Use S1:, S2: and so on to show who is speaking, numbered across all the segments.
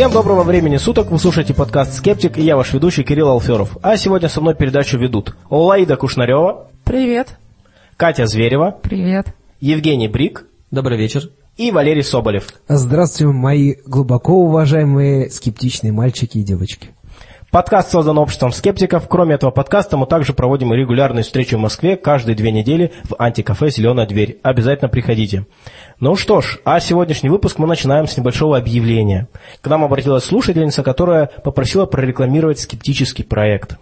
S1: Всем доброго времени суток, вы слушаете подкаст «Скептик» и я ваш ведущий Кирилл Алферов. А сегодня со мной передачу ведут Олаида Кушнарева.
S2: Привет.
S1: Катя Зверева.
S3: Привет.
S1: Евгений Брик.
S4: Добрый вечер.
S1: И Валерий Соболев.
S5: Здравствуйте, мои глубоко уважаемые скептичные мальчики и девочки.
S1: Подкаст создан обществом скептиков. Кроме этого подкаста мы также проводим регулярные встречи в Москве каждые две недели в антикафе «Зеленая дверь». Обязательно приходите. Ну что ж, а сегодняшний выпуск мы начинаем с небольшого объявления. К нам обратилась слушательница, которая попросила прорекламировать скептический проект.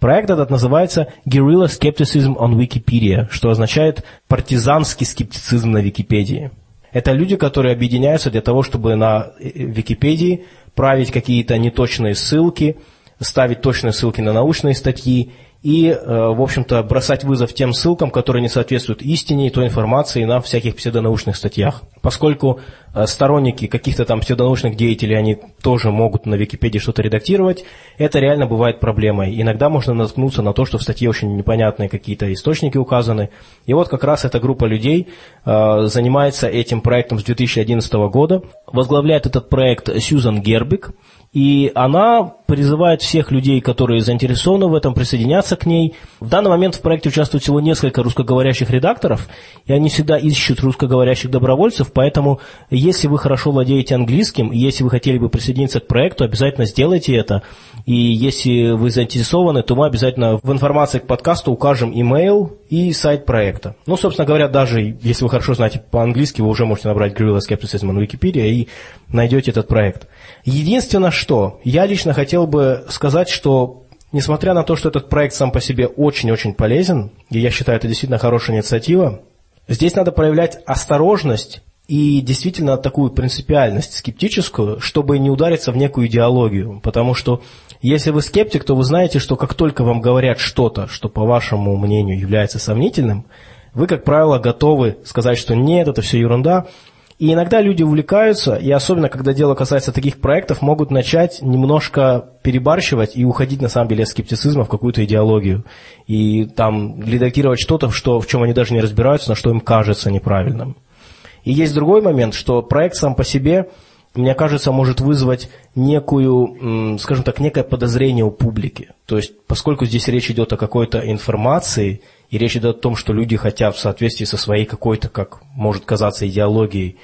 S1: Проект этот называется Guerrilla Skepticism on Wikipedia, что означает партизанский скептицизм на Википедии. Это люди, которые объединяются для того, чтобы на Википедии править какие-то неточные ссылки, ставить точные ссылки на научные статьи и, э, в общем-то, бросать вызов тем ссылкам, которые не соответствуют истине и той информации на всяких псевдонаучных статьях. Поскольку э, сторонники каких-то там псевдонаучных деятелей, они тоже могут на Википедии что-то редактировать, это реально бывает проблемой. Иногда можно наткнуться на то, что в статье очень непонятные какие-то источники указаны. И вот как раз эта группа людей э, занимается этим проектом с 2011 года. Возглавляет этот проект Сьюзан Гербик – и она призывает всех людей, которые заинтересованы в этом, присоединяться к ней. В данный момент в проекте участвует всего несколько русскоговорящих редакторов, и они всегда ищут русскоговорящих добровольцев, поэтому если вы хорошо владеете английским, и если вы хотели бы присоединиться к проекту, обязательно сделайте это. И если вы заинтересованы, то мы обязательно в информации к подкасту укажем email и сайт проекта. Ну, собственно говоря, даже если вы хорошо знаете по-английски, вы уже можете набрать Guerrilla Skepticism на Википедии и найдете этот проект. Единственное, что я лично хотел бы сказать, что несмотря на то, что этот проект сам по себе очень-очень полезен, и я считаю, это действительно хорошая инициатива, здесь надо проявлять осторожность и действительно такую принципиальность скептическую, чтобы не удариться в некую идеологию. Потому что если вы скептик, то вы знаете, что как только вам говорят что-то, что по вашему мнению является сомнительным, вы, как правило, готовы сказать, что нет, это все ерунда, и иногда люди увлекаются, и особенно, когда дело касается таких проектов, могут начать немножко перебарщивать и уходить, на самом деле, от скептицизма в какую-то идеологию. И там редактировать что-то, что, в чем они даже не разбираются, на что им кажется неправильным. И есть другой момент, что проект сам по себе, мне кажется, может вызвать некую, скажем так, некое подозрение у публики. То есть, поскольку здесь речь идет о какой-то информации, и речь идет о том, что люди хотят в соответствии со своей какой-то, как может казаться, идеологией,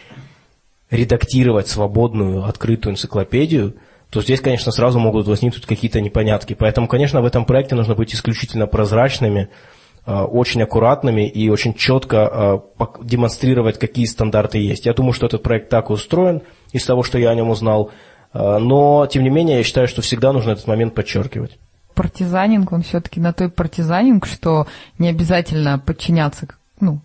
S1: редактировать свободную, открытую энциклопедию, то здесь, конечно, сразу могут возникнуть какие-то непонятки. Поэтому, конечно, в этом проекте нужно быть исключительно прозрачными, очень аккуратными и очень четко а, демонстрировать, какие стандарты есть. Я думаю, что этот проект так устроен, из того, что я о нем узнал. А, но, тем не менее, я считаю, что всегда нужно этот момент подчеркивать
S3: партизанинг, он все-таки на той партизанинг, что не обязательно подчиняться, ну,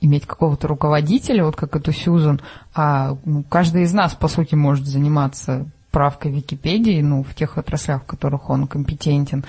S3: иметь какого-то руководителя, вот как эту Сьюзан, а ну, каждый из нас, по сути, может заниматься правкой Википедии, ну, в тех отраслях, в которых он компетентен.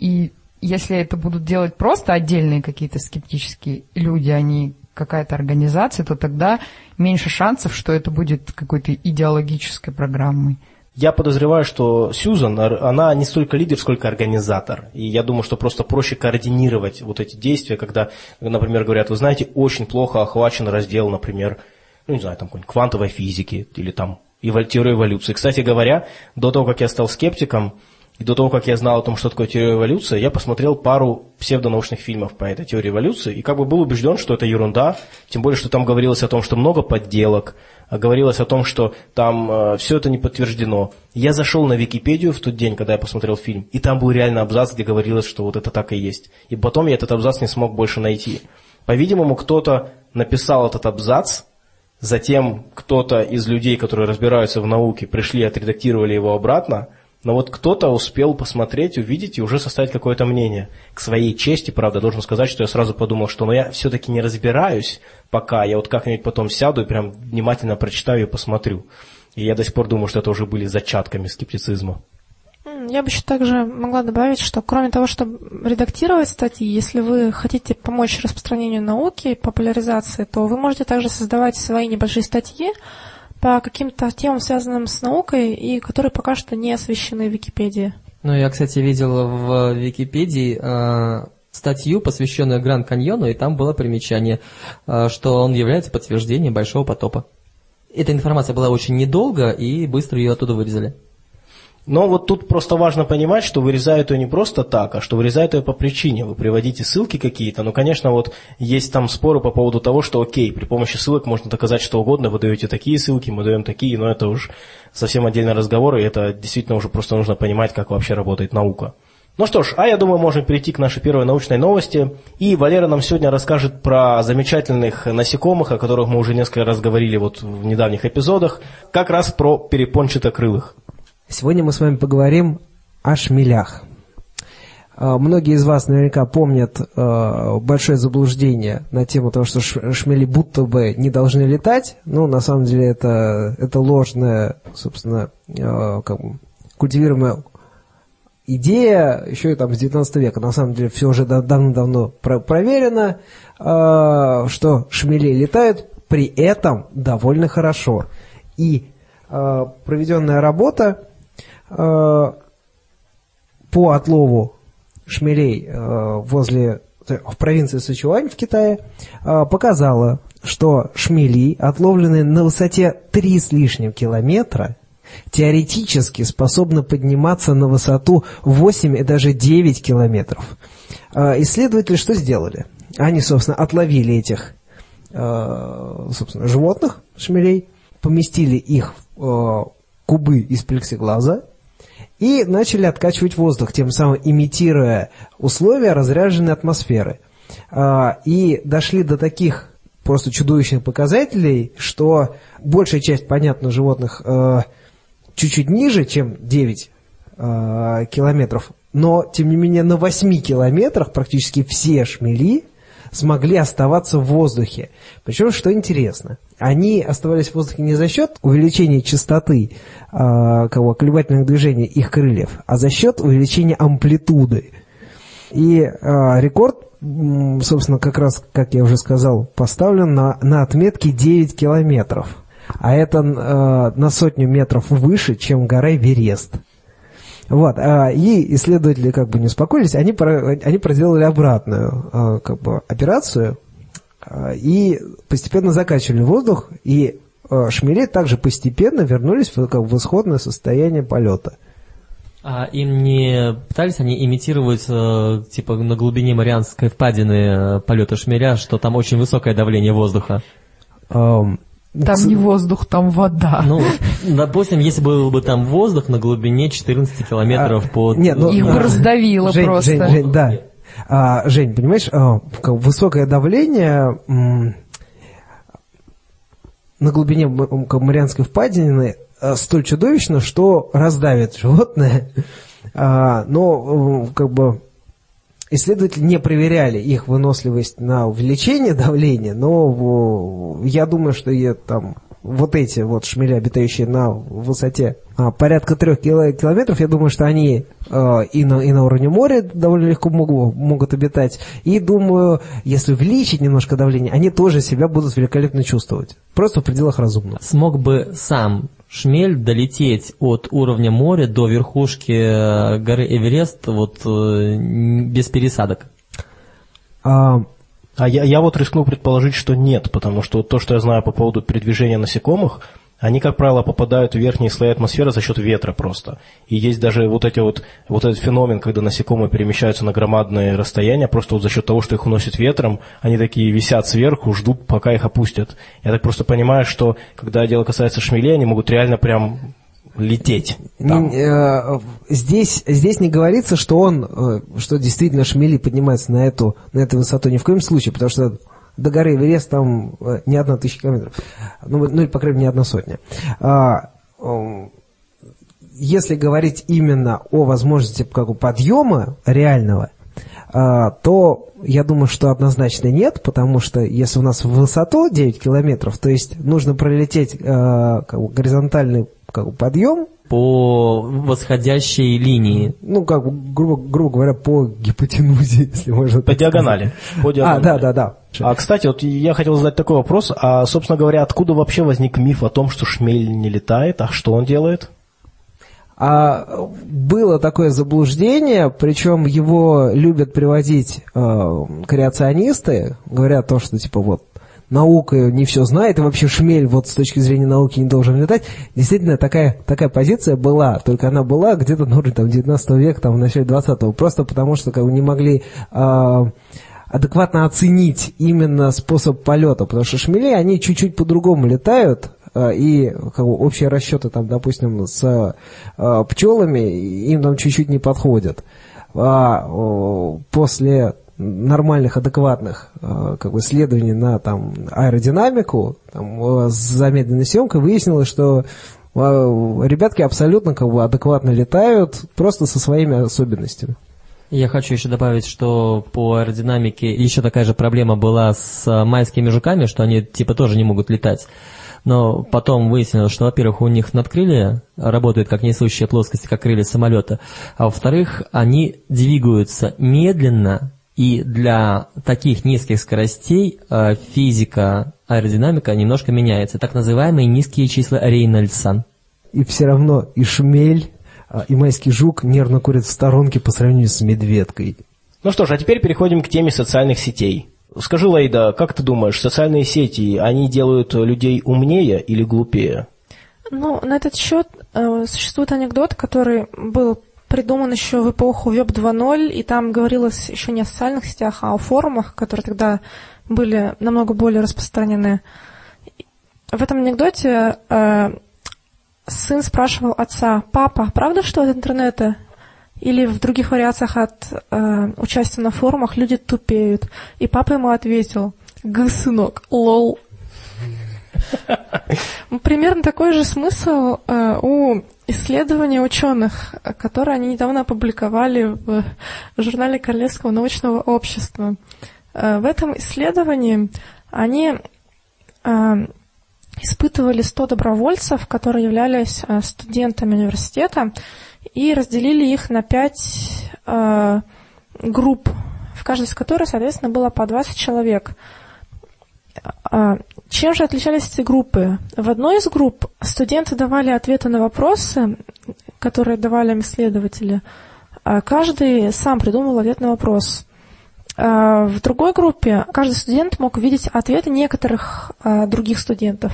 S3: И если это будут делать просто отдельные какие-то скептические люди, а не какая-то организация, то тогда меньше шансов, что это будет какой-то идеологической программой.
S1: Я подозреваю, что Сьюзан, она не столько лидер, сколько организатор. И я думаю, что просто проще координировать вот эти действия, когда, например, говорят, вы знаете, очень плохо охвачен раздел, например, ну, не знаю, там какой-нибудь квантовой физики или там теория эволюции. Кстати говоря, до того, как я стал скептиком, и до того, как я знал о том, что такое теория эволюции, я посмотрел пару псевдонаучных фильмов по этой теории эволюции, и как бы был убежден, что это ерунда, тем более, что там говорилось о том, что много подделок, а говорилось о том, что там э, все это не подтверждено. Я зашел на Википедию в тот день, когда я посмотрел фильм, и там был реально абзац, где говорилось, что вот это так и есть. И потом я этот абзац не смог больше найти. По-видимому, кто-то написал этот абзац, затем кто-то из людей, которые разбираются в науке, пришли, отредактировали его обратно – но вот кто-то успел посмотреть, увидеть и уже составить какое-то мнение. К своей чести, правда, должен сказать, что я сразу подумал, что ну, я все-таки не разбираюсь пока, я вот как-нибудь потом сяду и прям внимательно прочитаю и посмотрю. И я до сих пор думаю, что это уже были зачатками скептицизма.
S2: Я бы еще также могла добавить, что кроме того, чтобы редактировать статьи, если вы хотите помочь распространению науки, популяризации, то вы можете также создавать свои небольшие статьи, по каким-то темам, связанным с наукой, и которые пока что не освещены в Википедии.
S4: Ну, я, кстати, видел в Википедии э, статью, посвященную Гранд Каньону, и там было примечание, э, что он является подтверждением Большого потопа. эта информация была очень недолго, и быстро ее оттуда вырезали.
S1: Но вот тут просто важно понимать, что вырезают ее не просто так, а что вырезают ее по причине. Вы приводите ссылки какие-то, но, конечно, вот есть там споры по поводу того, что окей, при помощи ссылок можно доказать что угодно, вы даете такие ссылки, мы даем такие, но это уж совсем отдельный разговор, и это действительно уже просто нужно понимать, как вообще работает наука. Ну что ж, а я думаю, можем перейти к нашей первой научной новости. И Валера нам сегодня расскажет про замечательных насекомых, о которых мы уже несколько раз говорили вот в недавних эпизодах, как раз про перепончатокрылых.
S5: Сегодня мы с вами поговорим о шмелях. А, Многие из вас наверняка помнят э, большое заблуждение на тему того, что шмели будто бы не должны летать. Ну, на самом деле, это, это ложная, собственно, э, как бы культивируемая идея еще и там с 19 века. На самом деле, все уже да- давно-давно про- проверено, что шмели летают, при этом довольно хорошо. И проведенная работа э, по отлову шмелей э, возле в провинции Сычуань в Китае э, показала, что шмели, отловленные на высоте 3 с лишним километра, теоретически способны подниматься на высоту 8 и даже 9 километров. Э, Исследователи что сделали? Они, собственно, отловили этих э, собственно, животных, шмелей, поместили их в э, кубы из плексиглаза и начали откачивать воздух, тем самым имитируя условия разряженной атмосферы. А, И дошли до таких просто чудовищных показателей, что большая часть, понятно, животных э, чуть-чуть ниже, чем 9 э, километров, но, тем не менее, на 8 километрах практически все шмели смогли оставаться в воздухе. Причем, что интересно, они оставались в воздухе не за счет увеличения частоты э, кого, колебательных движений их крыльев, а за счет увеличения амплитуды. И э, рекорд, собственно, как раз, как я уже сказал, поставлен на, на отметке 9 километров. А это э, на сотню метров выше, чем гора Эверест. Вот, а, и исследователи как бы не успокоились, они, они проделали обратную а, как бы, операцию а, и постепенно закачивали воздух, и а, шмели также постепенно вернулись в, как, в исходное состояние полета.
S4: А им не пытались они имитировать, э, типа, на глубине Марианской впадины э, полета шмеля, что там очень высокое давление воздуха?
S5: Ам,
S3: Там не воздух, там вода.
S4: Ну, допустим, если был бы там воздух на глубине 14 километров
S5: А,
S4: под...
S5: нет, ну,
S3: Их бы
S5: а,
S3: раздавило
S5: Жень,
S3: просто.
S5: Жень, Жень, да. А, Жень, понимаешь, а, высокое давление на глубине Марианской впадины а, столь чудовищно, что раздавит животное. А, но как бы исследователи не проверяли их выносливость на увеличение давления, но я думаю, что и там вот эти вот шмели, обитающие на высоте а, порядка трех кило- километров, я думаю, что они э, и, на, и на уровне моря довольно легко могу- могут обитать. И думаю, если увеличить немножко давление, они тоже себя будут великолепно чувствовать. Просто в пределах разумного.
S4: Смог бы сам шмель долететь от уровня моря до верхушки э, горы Эверест вот э, без пересадок?
S5: А,
S1: А я, я вот рискну предположить, что нет, потому что то, что я знаю по поводу передвижения насекомых, они, как правило, попадают в верхние слои атмосферы за счет ветра просто. И есть даже вот, эти вот, вот этот феномен, когда насекомые перемещаются на громадные расстояния, просто вот за счет того, что их уносит ветром, они такие висят сверху, ждут, пока их опустят. Я так просто понимаю, что когда дело касается шмелей, они могут реально прям лететь. там.
S5: Э, здесь, здесь не говорится, что он, э, что действительно шмели поднимается на эту, на эту высоту ни в коем случае, потому что до горы Эверест там э, не одна тысяча километров, ну, ну или, по крайней мере, не одна сотня. А, если говорить именно о возможности как бы, подъема реального, то я думаю, что однозначно нет, потому что если у нас в высоту 9 километров, то есть нужно пролететь э, как бы, горизонтальный как бы, подъем,
S4: По восходящей линии.
S5: ну, как бы, грубо, грубо говоря, по гипотенузе, если можно
S1: По диагонали. По.
S5: А,
S1: диагонали.
S5: да, да, да.
S1: А, кстати, вот я хотел задать такой вопрос. А, собственно говоря, откуда вообще возник миф о том, что шмель не летает? А что он делает?
S5: А было такое заблуждение, причем его любят приводить э, креационисты, говорят то, что типа вот наука не все знает, и вообще шмель вот с точки зрения науки не должен летать. Действительно, такая, такая позиция была, только она была где-то ну, там, 19 века, там, в начале 20-го, просто потому что как бы, не могли... Э, адекватно оценить именно способ полета, потому что шмели, они чуть-чуть по-другому летают, и как бы, общие расчеты, там, допустим, с э, пчелами им там чуть-чуть не подходят. А после нормальных, адекватных э, как бы, исследований на там, аэродинамику там, с замедленной съемкой выяснилось, что ребятки абсолютно как бы, адекватно летают, просто со своими особенностями.
S4: Я хочу еще добавить, что по аэродинамике еще такая же проблема была с э, майскими жуками, что они типа тоже не могут летать. Но потом выяснилось, что, во-первых, у них надкрылья работают как несущие плоскости, как крылья самолета, а во-вторых, они двигаются медленно, и для таких низких скоростей э, физика, аэродинамика немножко меняется. Так называемые низкие числа Рейнольдса.
S5: И все равно и шмель а, и майский жук нервно курит в сторонке по сравнению с медведкой.
S1: Ну что ж, а теперь переходим к теме социальных сетей. Скажи, Лейда, как ты думаешь, социальные сети, они делают людей умнее или глупее?
S2: Ну, на этот счет э, существует анекдот, который был придуман еще в эпоху Веб 2.0, и там говорилось еще не о социальных сетях, а о форумах, которые тогда были намного более распространены. В этом анекдоте э, сын спрашивал отца, папа, правда, что от интернета или в других вариациях от э, участия на форумах люди тупеют? И папа ему ответил, г, сынок, лол. Примерно такой же смысл э, у исследования ученых, которые они недавно опубликовали в журнале Королевского научного общества. Э, в этом исследовании они э, испытывали 100 добровольцев, которые являлись студентами университета, и разделили их на 5 э, групп, в каждой из которых, соответственно, было по 20 человек. А, чем же отличались эти группы? В одной из групп студенты давали ответы на вопросы, которые давали им исследователи. А каждый сам придумал ответ на вопрос. А, в другой группе каждый студент мог видеть ответы некоторых других студентов.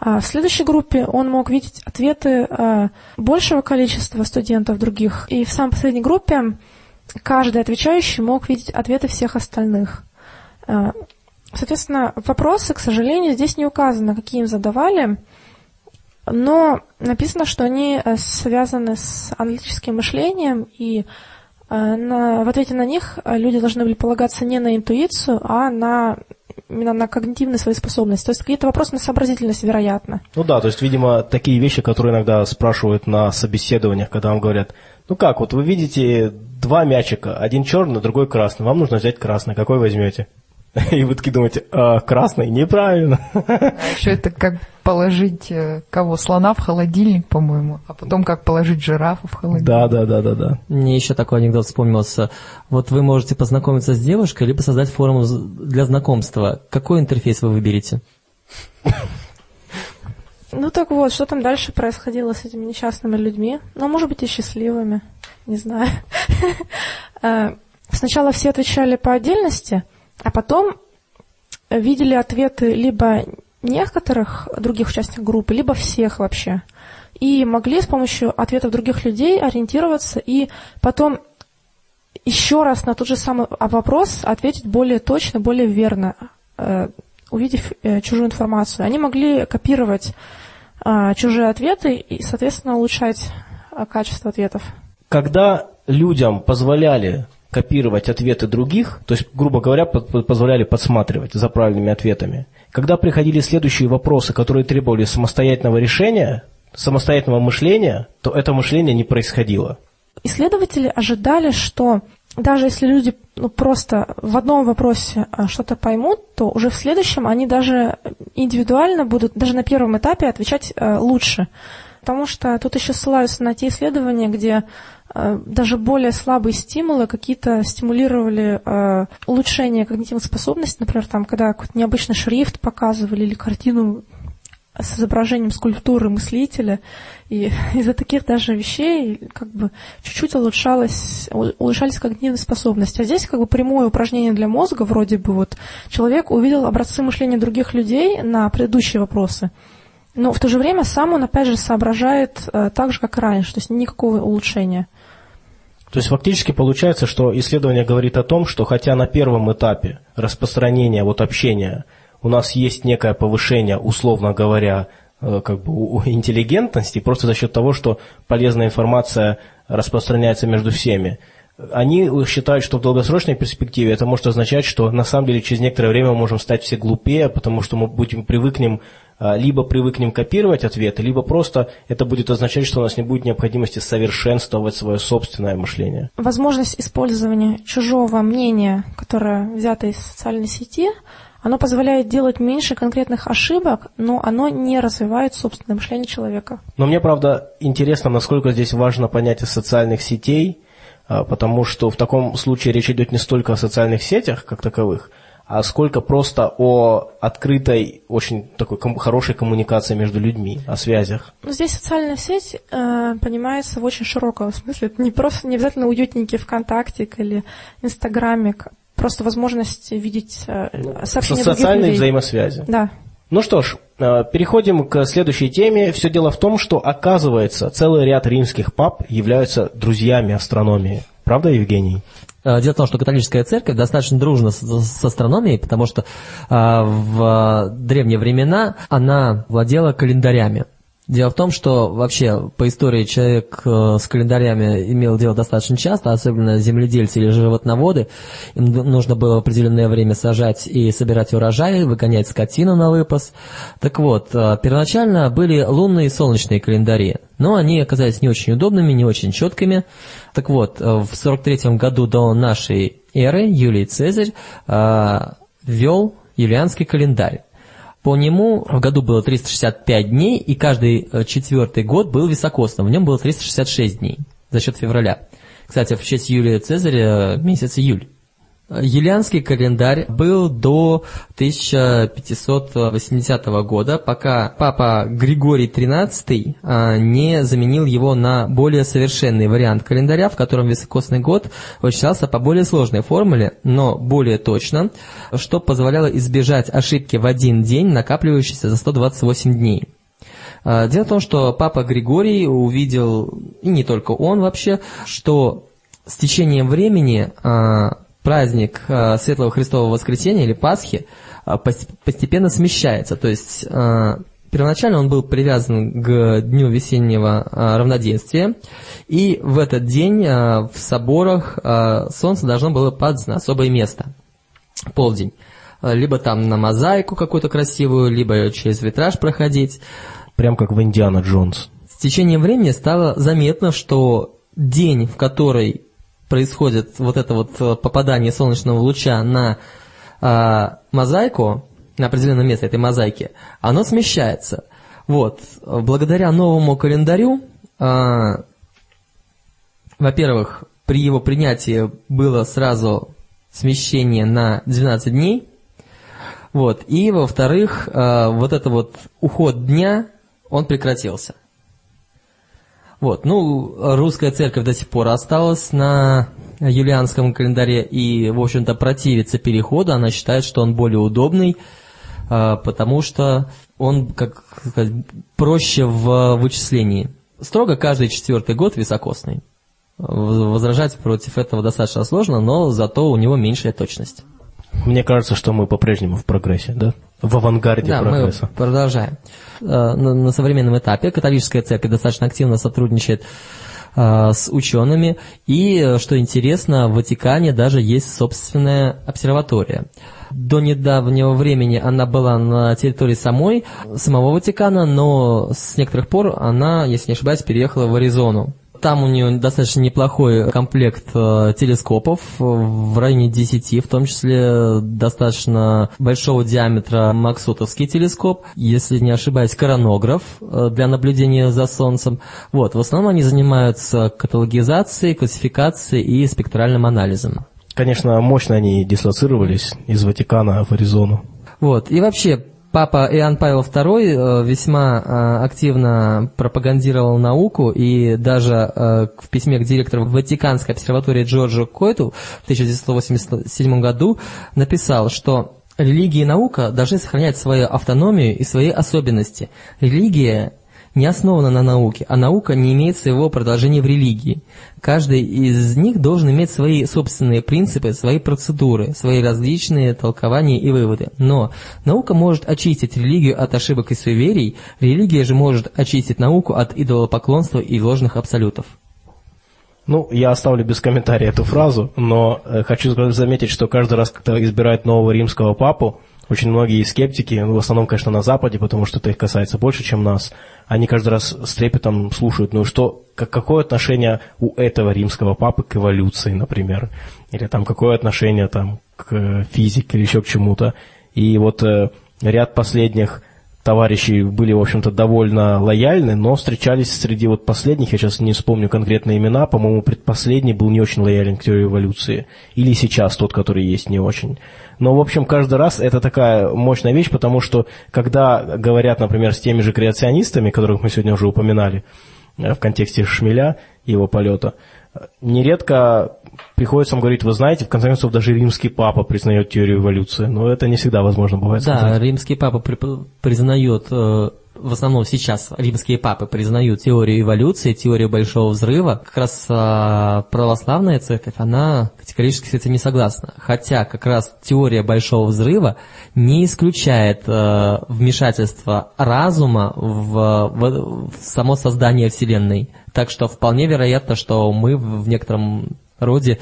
S2: А в следующей группе он мог видеть ответы большего количества студентов других. И в самой последней группе каждый отвечающий мог видеть ответы всех остальных. Соответственно, вопросы, к сожалению, здесь не указано, какие им задавали, но написано, что они э, связаны с аналитическим мышлением и на, в ответе на них э, люди должны были полагаться не на интуицию, а на именно на когнитивные свои способности. То есть какие-то вопросы на сообразительность, вероятно.
S1: Ну да, то есть, видимо, такие вещи, которые иногда спрашивают на собеседованиях, когда вам говорят, ну как, вот вы видите два мячика, один черный, другой красный, вам нужно взять красный, какой возьмете? И вы такие думаете, а, красный, неправильно. А
S3: еще это как положить э, кого? Слона в холодильник, по-моему, а потом как положить жирафа в холодильник.
S1: Да, да, да, да, да.
S4: Мне еще такой анекдот вспомнился. Вот вы можете познакомиться с девушкой, либо создать форум для знакомства. Какой интерфейс вы выберете?
S2: Ну так вот, что там дальше происходило с этими несчастными людьми? Ну, может быть, и счастливыми, не знаю. Э, сначала все отвечали по отдельности – а потом видели ответы либо некоторых других участников группы, либо всех вообще. И могли с помощью ответов других людей ориентироваться и потом еще раз на тот же самый вопрос ответить более точно, более верно, э, увидев э, чужую информацию. Они могли копировать э, чужие ответы и, соответственно, улучшать качество ответов.
S1: Когда людям позволяли копировать ответы других, то есть, грубо говоря, позволяли подсматривать за правильными ответами. Когда приходили следующие вопросы, которые требовали самостоятельного решения, самостоятельного мышления, то это мышление не происходило.
S2: Исследователи ожидали, что даже если люди ну, просто в одном вопросе а, что-то поймут, то уже в следующем они даже индивидуально будут, даже на первом этапе отвечать э, лучше. Потому что тут еще ссылаются на те исследования, где Э, даже более слабые стимулы какие-то стимулировали э, улучшение когнитивных способностей, например, там, когда какой-то необычный шрифт показывали или картину с изображением скульптуры мыслителя, и из-за таких даже вещей как бы чуть-чуть улучшалось, улучшались когнитивные способности. А здесь как бы прямое упражнение для мозга, вроде бы вот человек увидел образцы мышления других людей на предыдущие вопросы, но в то же время сам он опять же соображает э, так же, как и раньше, то есть никакого улучшения.
S1: То есть фактически получается, что исследование говорит о том, что хотя на первом этапе распространения вот общения у нас есть некое повышение, условно говоря, э, как бы интеллигентности, просто за счет того, что полезная информация распространяется между всеми. Они считают, что в долгосрочной перспективе это может означать, что на самом деле через некоторое время мы можем стать все глупее, потому что мы будем привыкнем либо привыкнем копировать ответы, либо просто это будет означать, что у нас не будет необходимости совершенствовать свое собственное мышление.
S2: Возможность использования чужого мнения, которое взято из социальной сети, оно позволяет делать меньше конкретных ошибок, но оно не развивает собственное мышление человека.
S1: Но мне, правда, интересно, насколько здесь важно понятие социальных сетей, а, потому что в таком случае речь идет не столько о социальных сетях как таковых, а сколько просто о открытой, очень такой ком- хорошей коммуникации между людьми, о связях.
S2: Ну, здесь социальная сеть э, понимается в очень широком смысле. Это не просто не обязательно уютненький ВКонтакте или Инстаграме, просто возможность видеть э,
S1: ну,
S2: сообщения
S1: Социальные
S2: людей.
S1: взаимосвязи.
S2: Да.
S1: Ну что ж, э, переходим к следующей теме. Все дело в том, что, оказывается, целый ряд римских пап являются друзьями астрономии. Правда, Евгений?
S4: Э, дело в том, что католическая церковь достаточно дружна с, с астрономией, потому что а, в древние времена она владела календарями. Дело в том, что вообще по истории человек э, с календарями имел дело достаточно часто, особенно земледельцы или животноводы. Им нужно было в определенное время сажать и собирать урожай, выгонять скотину на выпас. Так вот, э, первоначально были лунные и солнечные календари, но они оказались не очень удобными, не очень четкими. Так вот, э, в 43 году до нашей эры Юлий Цезарь ввел юлианский календарь. По нему в году было 365 дней, и каждый э, четвертый год был високосным. В нем было 366 дней за счет февраля. Кстати, в честь Юлия Цезаря месяц июль. Юлианский календарь был до 1580 года, пока папа Григорий XIII а, не заменил его на более совершенный вариант календаря, в котором високосный год вычислялся по более сложной формуле, но более точно, что позволяло избежать ошибки в один день, накапливающейся за 128 дней. А, дело в том, что папа Григорий увидел, и не только он вообще, что с течением времени а, праздник э, Светлого Христового Воскресения или Пасхи э, постепенно смещается. То есть э, первоначально он был привязан к дню весеннего равноденствия, и в этот день в соборах солнце должно было падать на особое место, полдень. Либо там на мозаику какую-то красивую, либо через витраж проходить.
S1: Прям как в Индиана Джонс.
S4: С течением времени стало заметно, что день, в который происходит вот это вот э, попадание солнечного луча на э, мозаику, на определенное место этой мозаики, оно смещается. Вот, благодаря новому календарю, э, во-первых, при его принятии было сразу смещение на 12 дней, вот, и во-вторых, э, вот это вот уход дня, он прекратился. Вот, ну, русская церковь до сих пор осталась на юлианском календаре и, в общем-то, противится переходу. Она считает, что он более удобный, а, потому что он, как сказать, проще в вычислении. Строго каждый четвертый год високосный. Возражать против этого достаточно сложно, но зато у него меньшая точность.
S1: Мне кажется, что мы по-прежнему в прогрессе, да? В авангарде
S4: да,
S1: прогресса.
S4: мы продолжаем. Э, на, на современном этапе католическая церковь достаточно активно сотрудничает э, с учеными, и, что интересно, в Ватикане даже есть собственная обсерватория. До недавнего времени она была на территории самой, самого Ватикана, но с некоторых пор она, если не ошибаюсь, переехала в Аризону. Там у нее достаточно неплохой комплект э, телескопов, в районе 10, в том числе достаточно большого диаметра Максутовский телескоп, если не ошибаюсь, коронограф э, для наблюдения за Солнцем. Вот, в основном они занимаются каталогизацией, классификацией и спектральным анализом.
S1: Конечно, мощно они дислоцировались из Ватикана в Аризону.
S4: Вот, и вообще, Папа Иоанн Павел II э, весьма э, активно пропагандировал науку и даже э, в письме к директору Ватиканской обсерватории Джорджу Койту в 1987 году написал, что религия и наука должны сохранять свою автономию и свои особенности. Религия не основана на науке, а наука не имеет своего продолжения в религии. Каждый из них должен иметь свои собственные принципы, свои процедуры, свои различные толкования и выводы. Но наука может очистить религию от ошибок и суеверий, религия же может очистить науку от идолопоклонства и ложных абсолютов.
S1: Ну, я оставлю без комментария эту фразу, но э, хочу заметить, что каждый раз, когда избирают нового римского папу, очень многие скептики, ну, в основном, конечно, на Западе, потому что это их касается больше, чем нас, они каждый раз с трепетом слушают, ну что, как, какое отношение у этого римского папы к эволюции, например, или там какое отношение там к физике или еще к чему-то. И вот э, ряд последних товарищи были, в общем-то, довольно лояльны, но встречались среди вот последних, я сейчас не вспомню конкретные имена, по-моему, предпоследний был не очень лоялен к теории эволюции, или сейчас тот, который есть, не очень. Но, в общем, каждый раз это такая мощная вещь, потому что, когда говорят, например, с теми же креационистами, которых мы сегодня уже упоминали, э, в контексте Шмеля его полета, нередко приходится им говорить, вы знаете, в конце концов, даже римский папа признает теорию эволюции, но это не всегда возможно бывает.
S4: Да, сказать. римский папа при, признает, э, в основном сейчас римские папы признают теорию эволюции, теорию большого взрыва. Как раз э, православная церковь, она категорически с этим не согласна. Хотя как раз теория большого взрыва не исключает э, вмешательство разума в, в, в само создание Вселенной. Так что вполне вероятно, что мы в некотором роде,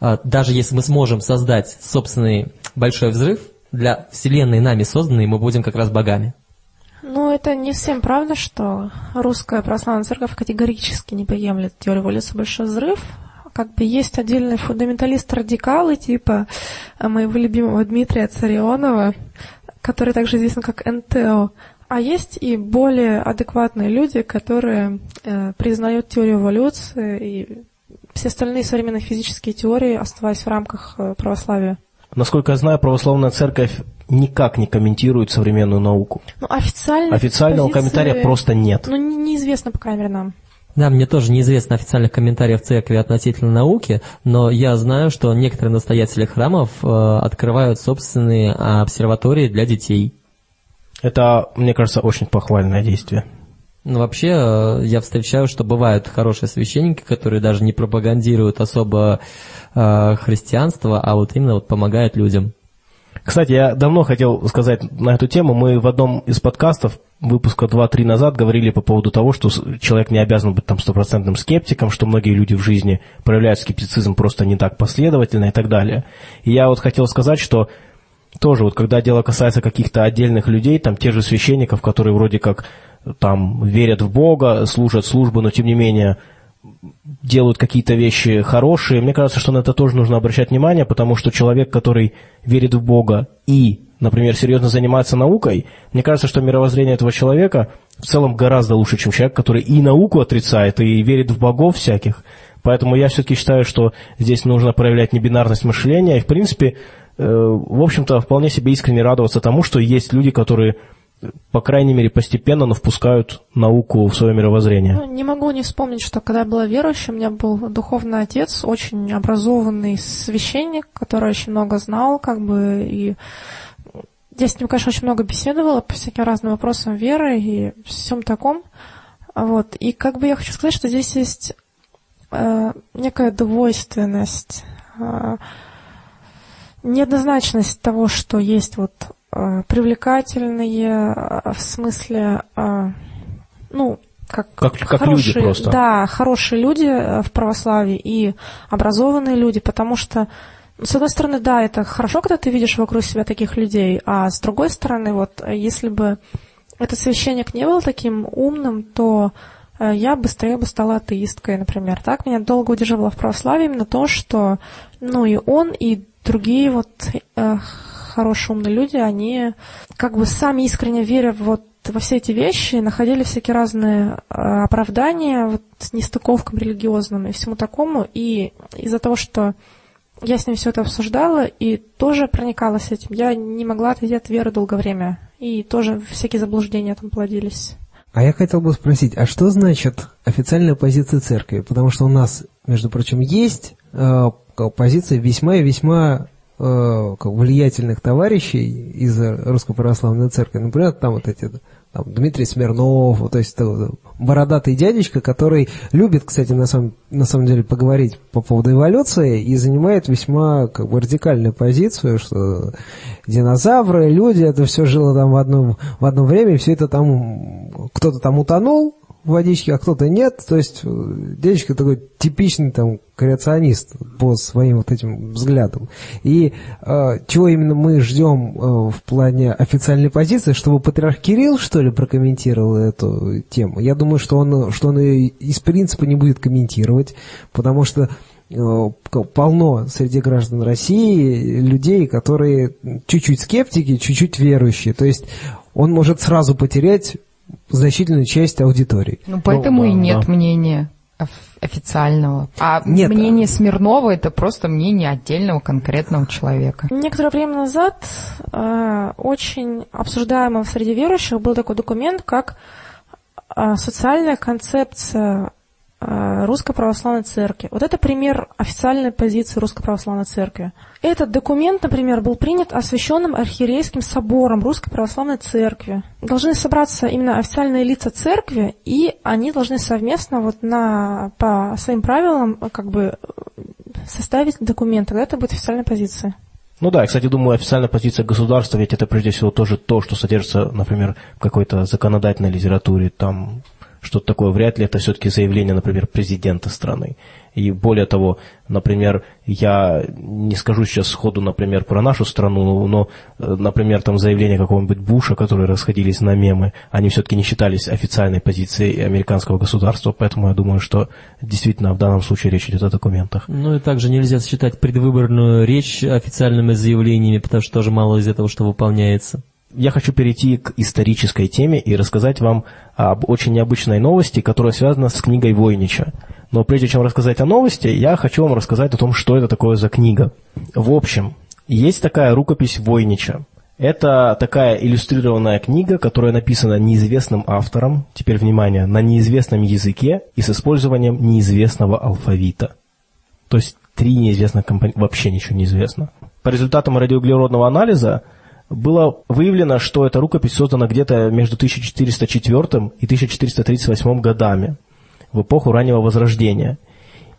S4: а, даже если мы сможем создать собственный большой взрыв, для Вселенной нами созданной мы будем как раз богами.
S2: Ну, это не всем правда, что русская православная церковь категорически не приемлет теорию эволюции большой взрыв. Как бы есть отдельные фундаменталисты-радикалы, типа а, моего любимого Дмитрия Царионова, который также известен как НТО. А есть и более адекватные люди, которые э, признают теорию эволюции и все остальные современные физические теории, оставаясь в рамках э, православия.
S1: Насколько я знаю, православная церковь никак не комментирует современную науку.
S2: Ну, официально
S1: Официального позиции... комментария просто нет.
S2: Ну, неизвестно, по крайней мере, нам.
S4: Да, мне тоже неизвестно официальных комментариев церкви относительно науки, но я знаю, что некоторые настоятели храмов э, открывают собственные обсерватории для детей.
S1: Это, мне кажется, очень похвальное действие.
S4: Ну, вообще, э, я встречаю, что бывают хорошие священники, которые даже не пропагандируют особо э, христианство, а вот именно вот помогают людям.
S1: Кстати, я давно хотел сказать на эту тему. Мы в одном из подкастов выпуска 2-3 назад говорили по поводу того, что человек не обязан быть там стопроцентным скептиком, что многие люди в жизни проявляют скептицизм просто не так последовательно и так далее. И я вот хотел сказать, что тоже вот когда дело касается каких-то отдельных людей, там те же священников, которые вроде как там верят в Бога, служат службу, но тем не менее делают какие-то вещи хорошие, мне кажется, что на это тоже нужно обращать внимание, потому что человек, который верит в Бога и, например, серьезно занимается наукой, мне кажется, что мировоззрение этого человека в целом гораздо лучше, чем человек, который и науку отрицает, и верит в богов всяких. Поэтому я все-таки считаю, что здесь нужно проявлять небинарность мышления и, в принципе, э, в общем-то, вполне себе искренне радоваться тому, что есть люди, которые по крайней мере, постепенно, но впускают науку в свое мировоззрение.
S2: Ну, не могу не вспомнить, что когда я была верующей, у меня был духовный отец, очень образованный священник, который очень много знал, как бы, и я с ним, конечно, очень много беседовала по всяким разным вопросам веры и всем таком. Вот. И как бы я хочу сказать, что здесь есть э, некая двойственность, э, неоднозначность того, что есть вот Э, привлекательные э, в смысле, э, ну, как,
S1: как, как хорошие, люди просто.
S2: Да, хорошие люди в православии и образованные люди, потому что, с одной стороны, да, это хорошо, когда ты видишь вокруг себя таких людей, а с другой стороны, вот, если бы этот священник не был таким умным, то я быстрее бы стала атеисткой, например. Так меня долго удерживало в православии именно то, что, ну, и он, и другие вот хорошие, умные люди, они как бы сами искренне веря вот во все эти вещи, находили всякие разные э, оправдания вот, нестыковкам религиозным и всему такому. И из-за того, что я с ним все это обсуждала и тоже проникалась этим, я не могла отойти от веры долгое время. и тоже всякие заблуждения там плодились.
S5: А я хотел бы спросить, а что значит официальная позиция церкви? Потому что у нас, между прочим, есть э, позиция весьма и весьма э, влиятельных товарищей из Русской Православной Церкви. Например, там вот эти там, Дмитрий Смирнов, то есть э, бородатый дядечка, который любит, кстати, на самом, на самом деле поговорить по поводу эволюции и занимает весьма как бы радикальную позицию, что динозавры, люди, это все жило там в одно, в одно время, и все это там, кто-то там утонул, водички, а кто-то нет. То есть э, дядечка такой типичный там креационист по своим вот этим взглядам. И э, чего именно мы ждем э, в плане официальной позиции, чтобы патриарх Кирилл, что ли, прокомментировал эту тему? Я думаю, что он, что он ее из принципа не будет комментировать, потому что э, полно среди граждан России людей, которые чуть-чуть скептики, чуть-чуть верующие. То есть он может сразу потерять значительную часть аудитории.
S3: Ну, поэтому
S1: Ну,
S3: и нет
S1: да.
S3: мнения оф- официального. А
S5: Нет,
S3: мнение Смирнова это просто мнение отдельного конкретного человека.
S2: Некоторое время назад э, очень обсуждаемым среди верующих был такой документ, как э, социальная концепция э, Русской Православной Церкви. Вот это пример официальной позиции Русской Православной Церкви. Этот документ, например, был принят освященным архиерейским собором Русской Православной Церкви. Должны собраться именно официальные лица церкви, и они должны совместно вот на, по своим правилам э, как бы э, составить документ. Тогда это будет официальная позиция.
S1: Ну да, я, кстати, думаю, официальная позиция государства, ведь это прежде всего тоже то, что содержится, например, в какой-то законодательной литературе, там что-то такое, вряд ли это все-таки заявление, например, президента страны. И более того, например, я не скажу сейчас сходу, например, про нашу страну, но, э, например, там заявления какого-нибудь Буша, которые расходились на мемы, они все-таки не считались официальной позицией американского государства, поэтому я думаю, что действительно в данном случае речь идет о документах.
S4: Ну и также нельзя считать предвыборную речь официальными заявлениями, потому что тоже мало из этого, что выполняется.
S1: Я хочу перейти к исторической теме и рассказать вам об очень необычной новости, которая связана с книгой Войнича. Но прежде чем рассказать о новости, я хочу вам рассказать о том, что это такое за книга. В общем, есть такая рукопись Войнича. Это такая иллюстрированная книга, которая написана неизвестным автором, теперь внимание, на неизвестном языке и с использованием неизвестного алфавита. То есть три неизвестных компонента, вообще ничего не известно. По результатам радиоуглеродного анализа было выявлено, что эта рукопись создана где-то между 1404 и 1438 годами, в эпоху раннего Возрождения.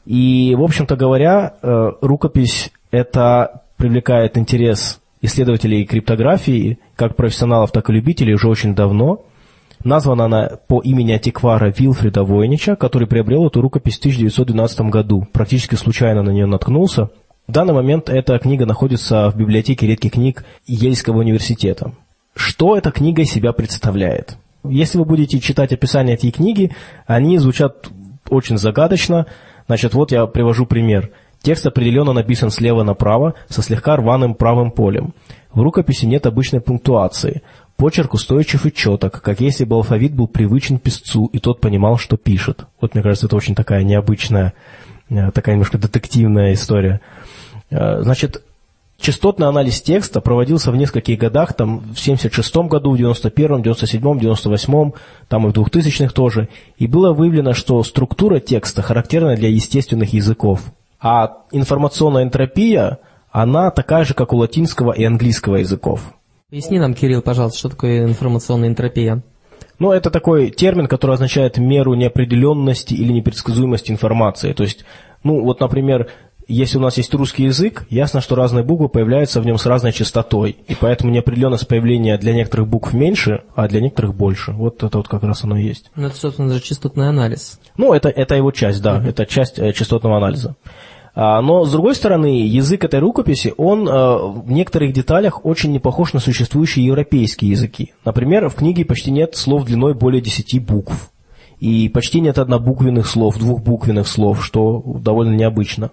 S1: И, в общем-то говоря, э, рукопись это привлекает интерес исследователей криптографии, как профессионалов, так и любителей, уже очень давно. Названа она по имени антиквара Вилфрида Войнича, который приобрел эту рукопись в 1912 году. Практически случайно на нее наткнулся. В данный момент эта книга находится в библиотеке редких книг Ельского университета. Что эта книга из себя представляет? Если вы будете читать описание этой книги, они звучат очень загадочно. Значит, вот я привожу пример. Текст определенно написан слева направо, со слегка рваным правым полем. В рукописи нет обычной пунктуации. Почерк устойчив и четок, как если бы алфавит был привычен писцу, и тот понимал, что пишет. Вот, мне кажется, это очень такая необычная, э, такая немножко детективная история. Э, Значит, частотный анализ текста проводился в нескольких годах, там в 76 году, в 91, 97, 98, там и в 2000-х тоже. И было выявлено, что структура текста характерна для естественных языков. А информационная энтропия, она такая же, как у латинского и английского языков.
S4: Поясни нам, Кирилл, пожалуйста, что такое информационная энтропия?
S1: Ну, это такой термин, который означает меру неопределенности или непредсказуемости информации. То есть, ну, вот, например, если у нас есть русский язык, ясно, что разные буквы появляются в нем с разной частотой. И поэтому неопределенность появления для некоторых букв меньше, а для некоторых больше. Вот это вот как раз оно и есть.
S4: Ну, это, собственно, же частотный анализ.
S1: Ну, это, это его часть, да, это часть э, частотного анализа. А, Но, с другой стороны, язык этой рукописи, он э, в некоторых деталях очень не похож на существующие европейские языки. Например, в книге почти нет слов длиной более 10 букв. И почти нет однобуквенных слов, двухбуквенных слов, что довольно необычно.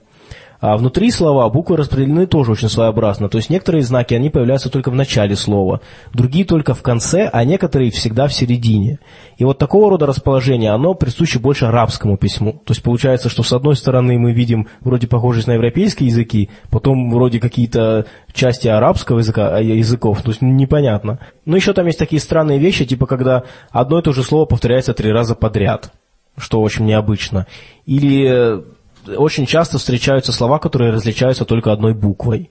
S1: А внутри слова буквы распределены тоже очень своеобразно. То есть некоторые знаки, они появляются только в начале слова, другие только в конце, а некоторые всегда в середине. И вот такого рода расположение, оно присуще больше арабскому письму. То есть получается, что с одной стороны мы видим вроде похожесть на европейские языки, потом вроде какие-то части арабского языка, а, языков, то есть непонятно. Но еще там есть такие странные вещи, типа когда одно и то же слово повторяется три раза подряд, что очень необычно. Или очень часто встречаются слова, которые различаются только одной буквой.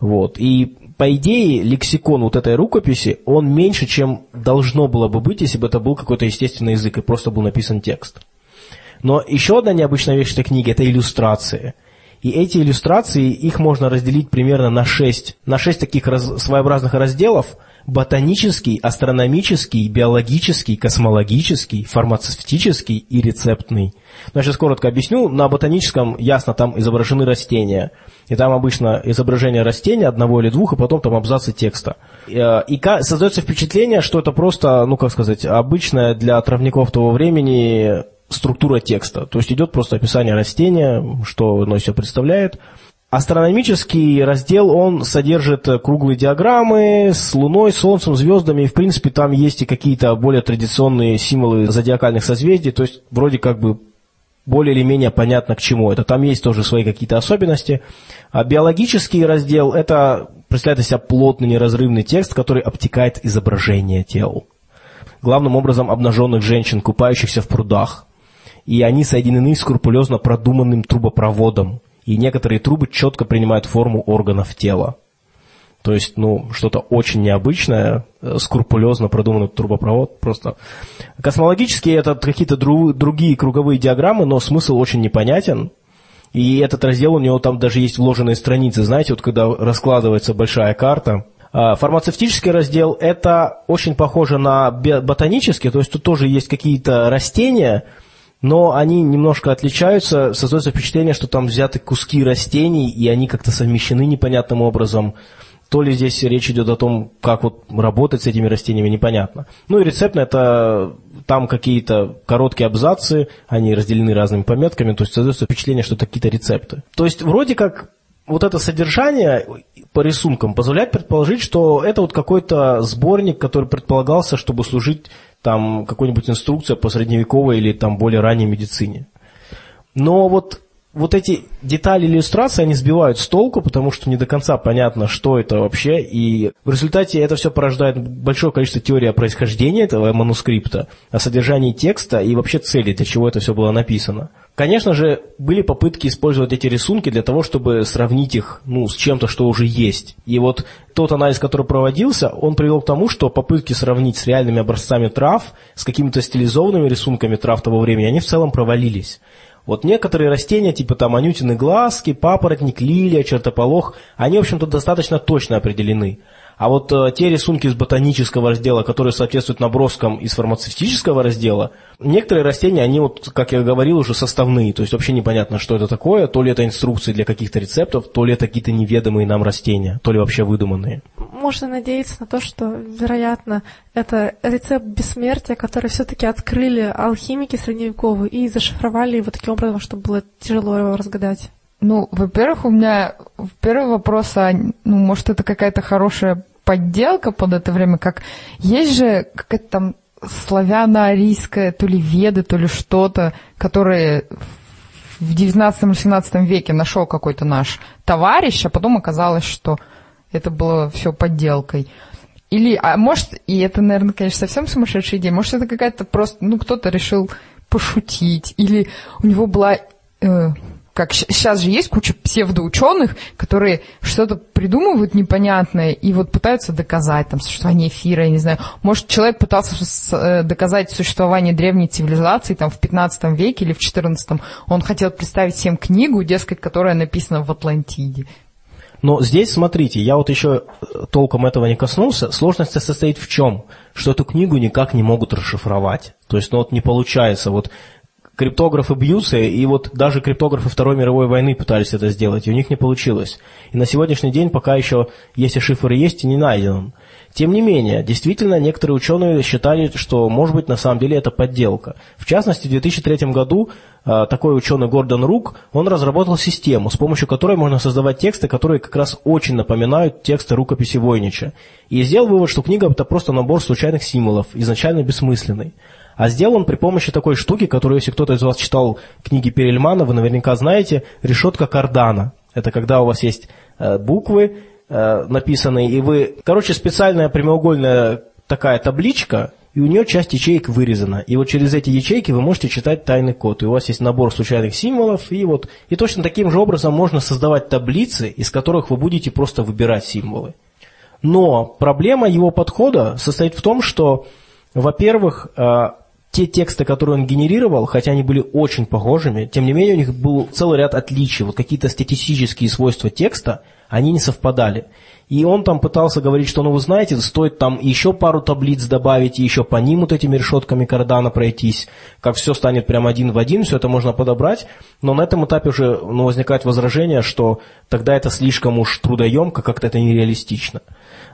S1: Вот. И по идее лексикон вот этой рукописи, он меньше, чем должно было бы быть, если бы это был какой-то естественный язык и просто был написан текст. Но еще одна необычная вещь этой книги – это иллюстрации. И эти иллюстрации, их можно разделить примерно на шесть, на шесть таких раз, своеобразных разделов – ботанический, астрономический, биологический, космологический, фармацевтический и рецептный. Но я сейчас коротко объясню. На ботаническом, ясно, там изображены растения. И там обычно изображение растения, одного или двух, и потом там абзацы текста. Э, и создается впечатление, что это просто, ну как сказать, обычная для травников того времени структура текста. То есть идет просто описание растения, что оно из себя представляет. Астрономический раздел, он содержит круглые диаграммы с Луной, Солнцем, звездами, и в принципе там есть и какие-то более традиционные символы зодиакальных созвездий, то есть вроде как бы более или менее понятно к чему это. Там есть тоже свои какие-то особенности. А биологический раздел – это представляет из себя плотный неразрывный текст, который обтекает изображение тел. Главным образом обнаженных женщин, купающихся в прудах. И они соединены скрупулезно продуманным трубопроводом – и некоторые трубы четко принимают форму органов тела. То есть, ну, что-то очень необычное, э, скрупулезно продуманный трубопровод, просто. Космологически это какие-то дру- другие круговые диаграммы, но смысл очень непонятен. И этот раздел, у него там даже есть вложенные страницы, знаете, вот когда раскладывается большая карта. А, фармацевтический раздел – это очень похоже на ботанический, то есть тут тоже есть какие-то растения, но они немножко отличаются, создается впечатление, что там взяты куски растений, и они как-то совмещены непонятным образом. То ли здесь речь идет о том, как вот работать с этими растениями, непонятно. Ну и рецептно это там какие-то короткие абзацы, они разделены разными пометками, то есть создается впечатление, что это какие-то рецепты. То есть вроде как вот это содержание по рисункам позволяет предположить, что это вот какой-то сборник, который предполагался, чтобы служить там какой-нибудь инструкция по средневековой или там более ранней медицине. Но вот, вот эти детали иллюстрации, они сбивают с толку, потому что не до конца понятно, что это вообще, и в результате это все порождает большое количество теорий о происхождении этого манускрипта, о содержании текста и вообще цели, для чего это все было написано. Конечно же, были попытки использовать эти рисунки для того, чтобы сравнить их ну, с чем-то, что уже есть. И вот тот анализ, который проводился, он привел к тому, что попытки сравнить с реальными образцами трав, с какими-то стилизованными рисунками трав того времени, они в целом провалились. Вот некоторые растения, типа там анютины глазки, папоротник, лилия, чертополох, они, в общем-то, достаточно точно определены. А вот э, те рисунки из ботанического раздела, которые соответствуют наброскам из фармацевтического раздела, некоторые растения, они вот, как я говорил, уже составные, то есть вообще непонятно, что это такое, то ли это инструкции для каких-то рецептов, то ли это какие-то неведомые нам растения, то ли вообще выдуманные.
S2: Можно надеяться на то, что, вероятно, это рецепт бессмертия, который все-таки открыли алхимики средневековые и зашифровали его таким образом, чтобы было тяжело его разгадать.
S3: Ну, во-первых, у меня первый вопрос, а, ну, может, это какая-то хорошая подделка под это время, как есть же какая-то там славяно-арийская, то ли веды, то ли что-то, которые в 19-18 веке нашел какой-то наш товарищ, а потом оказалось, что это было все подделкой. Или, а может, и это, наверное, конечно, совсем сумасшедшая идея, может, это какая-то просто, ну, кто-то решил пошутить, или у него была э, как сейчас же есть куча псевдоученых, которые что-то придумывают непонятное и вот пытаются доказать там существование эфира, я не знаю. Может, человек пытался э, доказать существование древней цивилизации там в 15 веке или в 14 он хотел представить всем книгу, дескать, которая написана в Атлантиде.
S1: Но здесь, смотрите, я вот еще э, толком этого не коснулся. Сложность состоит в чем? Что эту книгу никак не могут расшифровать. То есть, ну вот не получается. Вот криптографы бьются, и вот даже криптографы Второй мировой войны пытались это сделать, и у них не получилось. И на сегодняшний день пока еще, если шифр есть, и не найден. Тем не менее, действительно, некоторые ученые считали, что, может быть, на самом деле это подделка. В частности, в 2003 году э, такой ученый Гордон Рук, он разработал систему, с помощью которой можно создавать тексты, которые как раз очень напоминают тексты рукописи Войнича. И сделал вывод, что книга это просто набор случайных символов, изначально бессмысленный. А сделал он при помощи такой штуки, которую, если кто-то из вас читал книги Перельмана, вы наверняка знаете, решетка кардана. Это когда у вас есть э, буквы, э, написанные, и вы... Короче, специальная прямоугольная такая табличка, и у нее часть ячеек вырезана. И вот через эти ячейки вы можете читать тайный код. И у вас есть набор случайных символов, и вот... И точно таким же образом можно создавать таблицы, из которых вы будете просто выбирать символы. Но проблема его подхода состоит в том, что, во-первых, э, те тексты, которые он генерировал, хотя они были очень похожими, тем не менее у них был целый ряд отличий. Вот какие-то статистические свойства текста, они не совпадали. И он там пытался говорить, что, ну вы знаете, стоит там еще пару таблиц добавить, и еще по ним вот этими решетками кардана пройтись, как все станет прям один в один, все это можно подобрать. Но на этом этапе уже ну, возникает возражение, что тогда это слишком уж трудоемко, как-то это нереалистично.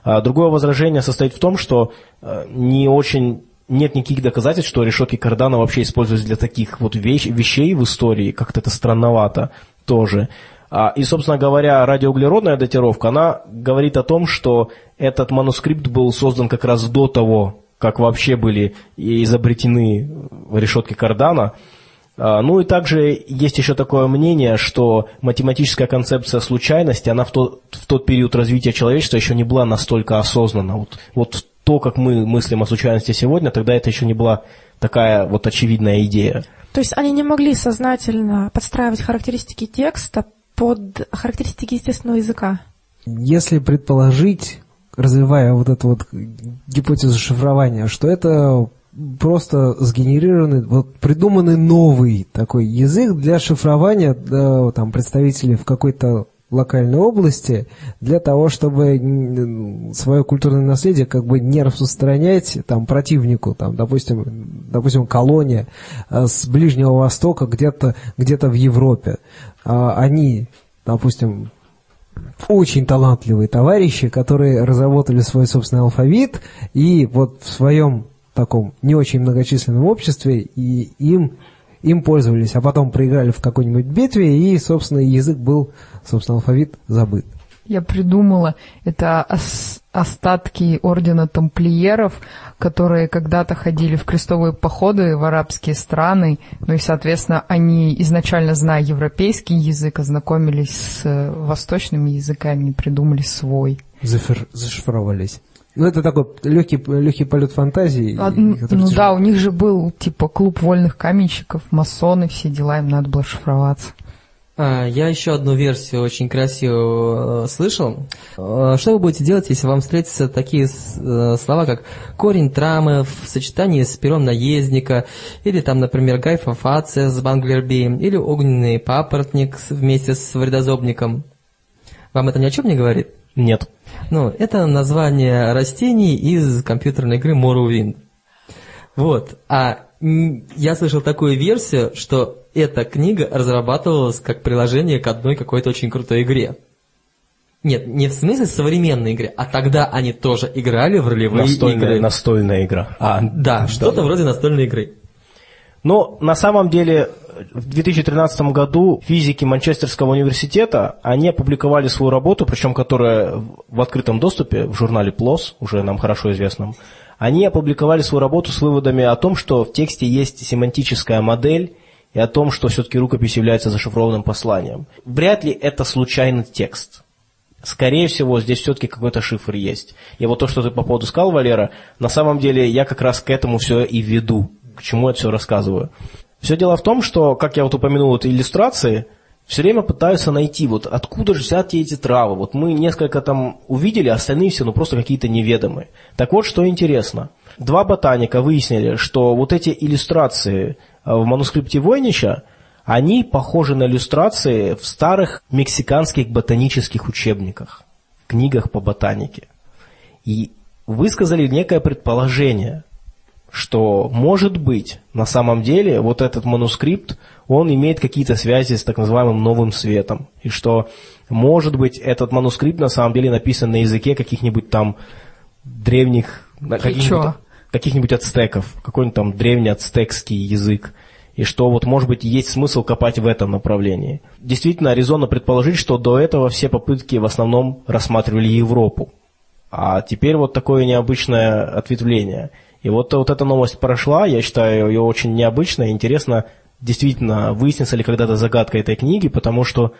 S1: А другое возражение состоит в том, что э, не очень нет никаких доказательств, что решетки кардана вообще используются для таких вот вещ, вещей в истории, как-то это странновато тоже. А, и, собственно говоря, радиоуглеродная датировка, она говорит о том, что этот манускрипт был создан как раз до того, как вообще были изобретены решетки кардана. А, ну и также есть еще такое мнение, что математическая концепция случайности, она в тот, в тот период развития человечества еще не была настолько осознанна. Вот, вот то, как мы мыслим о случайности сегодня, тогда это еще не была такая вот очевидная идея.
S2: То есть они не могли сознательно подстраивать характеристики текста под характеристики естественного языка?
S5: Если предположить, развивая вот эту вот гипотезу шифрования, что это просто сгенерированный, вот придуманный новый такой язык для шифрования да, там, представителей в какой-то локальной области для того, чтобы свое культурное наследие как бы не распространять там противнику, там, допустим, допустим, колония э, с Ближнего Востока где-то где в Европе. А они, допустим, очень талантливые товарищи, которые разработали свой собственный алфавит, и вот в своем таком не очень многочисленном обществе, и им им пользовались, а потом проиграли в какой-нибудь битве, и, собственно, язык был, собственно, алфавит забыт.
S3: Я придумала, это остатки ордена тамплиеров, которые когда-то ходили в крестовые походы в арабские страны, ну и, соответственно, они изначально, зная европейский язык, ознакомились с э, восточными языками и придумали свой.
S5: Зашифровались. Ну, это такой легкий, легкий полет фантазии.
S3: А, ну тяжело. да, у них же был типа клуб вольных каменщиков, масоны, все дела, им надо было шифроваться.
S4: А, я еще одну версию очень красивую э, слышал. Э, что вы будете делать, если вам встретятся такие э, слова, как корень трамы в сочетании с пером наездника, или там, например, гайфофация с банглерби, или огненный папоротник вместе с вредозобником? Вам это ни о чем не говорит?
S1: Нет.
S4: Ну, это название растений из компьютерной игры Morrowind. Вот. А я слышал такую версию, что эта книга разрабатывалась как приложение к одной какой-то очень крутой игре. Нет, не в смысле современной игры, а тогда они тоже играли в ролевые
S1: настольная,
S4: игры.
S1: Настольная игра.
S4: А, да, что-то вроде настольной игры.
S1: Но на самом деле в 2013 году физики Манчестерского университета, они опубликовали свою работу, причем которая в открытом доступе в журнале PLOS, уже нам хорошо известном, они опубликовали свою работу с выводами о том, что в тексте есть семантическая модель и о том, что все-таки рукопись является зашифрованным посланием. Вряд ли это случайный текст. Скорее всего, здесь все-таки какой-то шифр есть. И вот то, что ты по поводу сказал, Валера, на самом деле я как раз к этому все и веду, к чему я все рассказываю. Все дело в том, что, как я вот упомянул, вот иллюстрации, все время пытаются найти, вот откуда же взяты эти травы. Вот мы несколько там увидели, а остальные все ну просто какие-то неведомые. Так вот, что интересно. Два ботаника выяснили, что вот эти иллюстрации э, в манускрипте Войнича, они похожи на иллюстрации в старых мексиканских ботанических учебниках, книгах по ботанике. И высказали некое предположение, что, может быть, на самом деле вот этот манускрипт, он имеет какие-то связи с так называемым новым светом. И что, может быть, этот манускрипт на самом деле написан на языке каких-нибудь там древних... Каких-нибудь, каких-нибудь ацтеков, какой-нибудь там древний ацтекский язык и что вот может быть есть смысл копать в этом направлении. Действительно, резонно предположить, что до этого все попытки в основном рассматривали Европу, а теперь вот такое необычное ответвление. И вот, вот эта новость прошла, я считаю ее очень необычной, интересно, действительно, выяснится ли когда-то загадка этой книги, потому что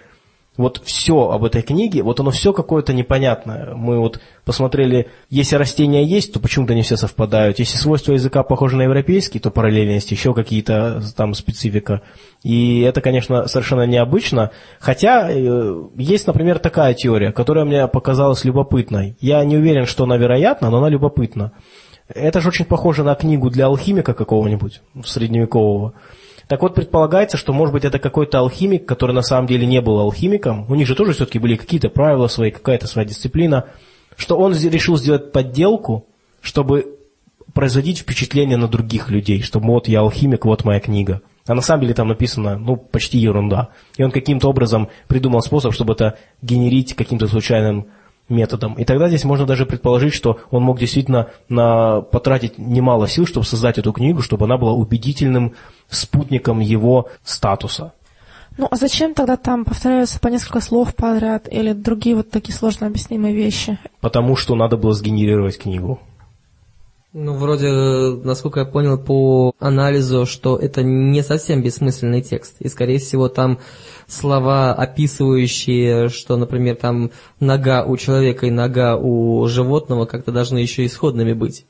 S1: вот все об этой книге, вот оно все какое-то непонятное. Мы вот посмотрели, если растения есть, то почему-то не все совпадают. Если свойства языка похожи на европейский, то параллельность, еще какие-то там специфика. И это, конечно, совершенно необычно. Хотя э, есть, например, такая теория, которая мне показалась любопытной. Я не уверен, что она вероятна, но она любопытна. Это же очень похоже на книгу для алхимика какого-нибудь, средневекового. Так вот, предполагается, что, может быть, это какой-то алхимик, который на самом деле не был алхимиком. У них же тоже все-таки были какие-то правила свои, какая-то своя дисциплина. Что он решил сделать подделку, чтобы производить впечатление на других людей, что вот я алхимик, вот моя книга. А на самом деле там написано, ну, почти ерунда. И он каким-то образом придумал способ, чтобы это генерить каким-то случайным методом. И тогда здесь можно даже предположить, что он мог действительно на, потратить немало сил, чтобы создать эту книгу, чтобы она была убедительным спутником его статуса.
S2: Ну, а зачем тогда там повторяются по несколько слов подряд или другие вот такие сложно объяснимые вещи?
S1: Потому что надо было сгенерировать книгу.
S4: Ну, вроде, насколько я понял по анализу, что это не совсем бессмысленный текст. И, скорее всего, там слова, описывающие, что, например, там нога у человека и нога у животного как-то должны еще исходными быть.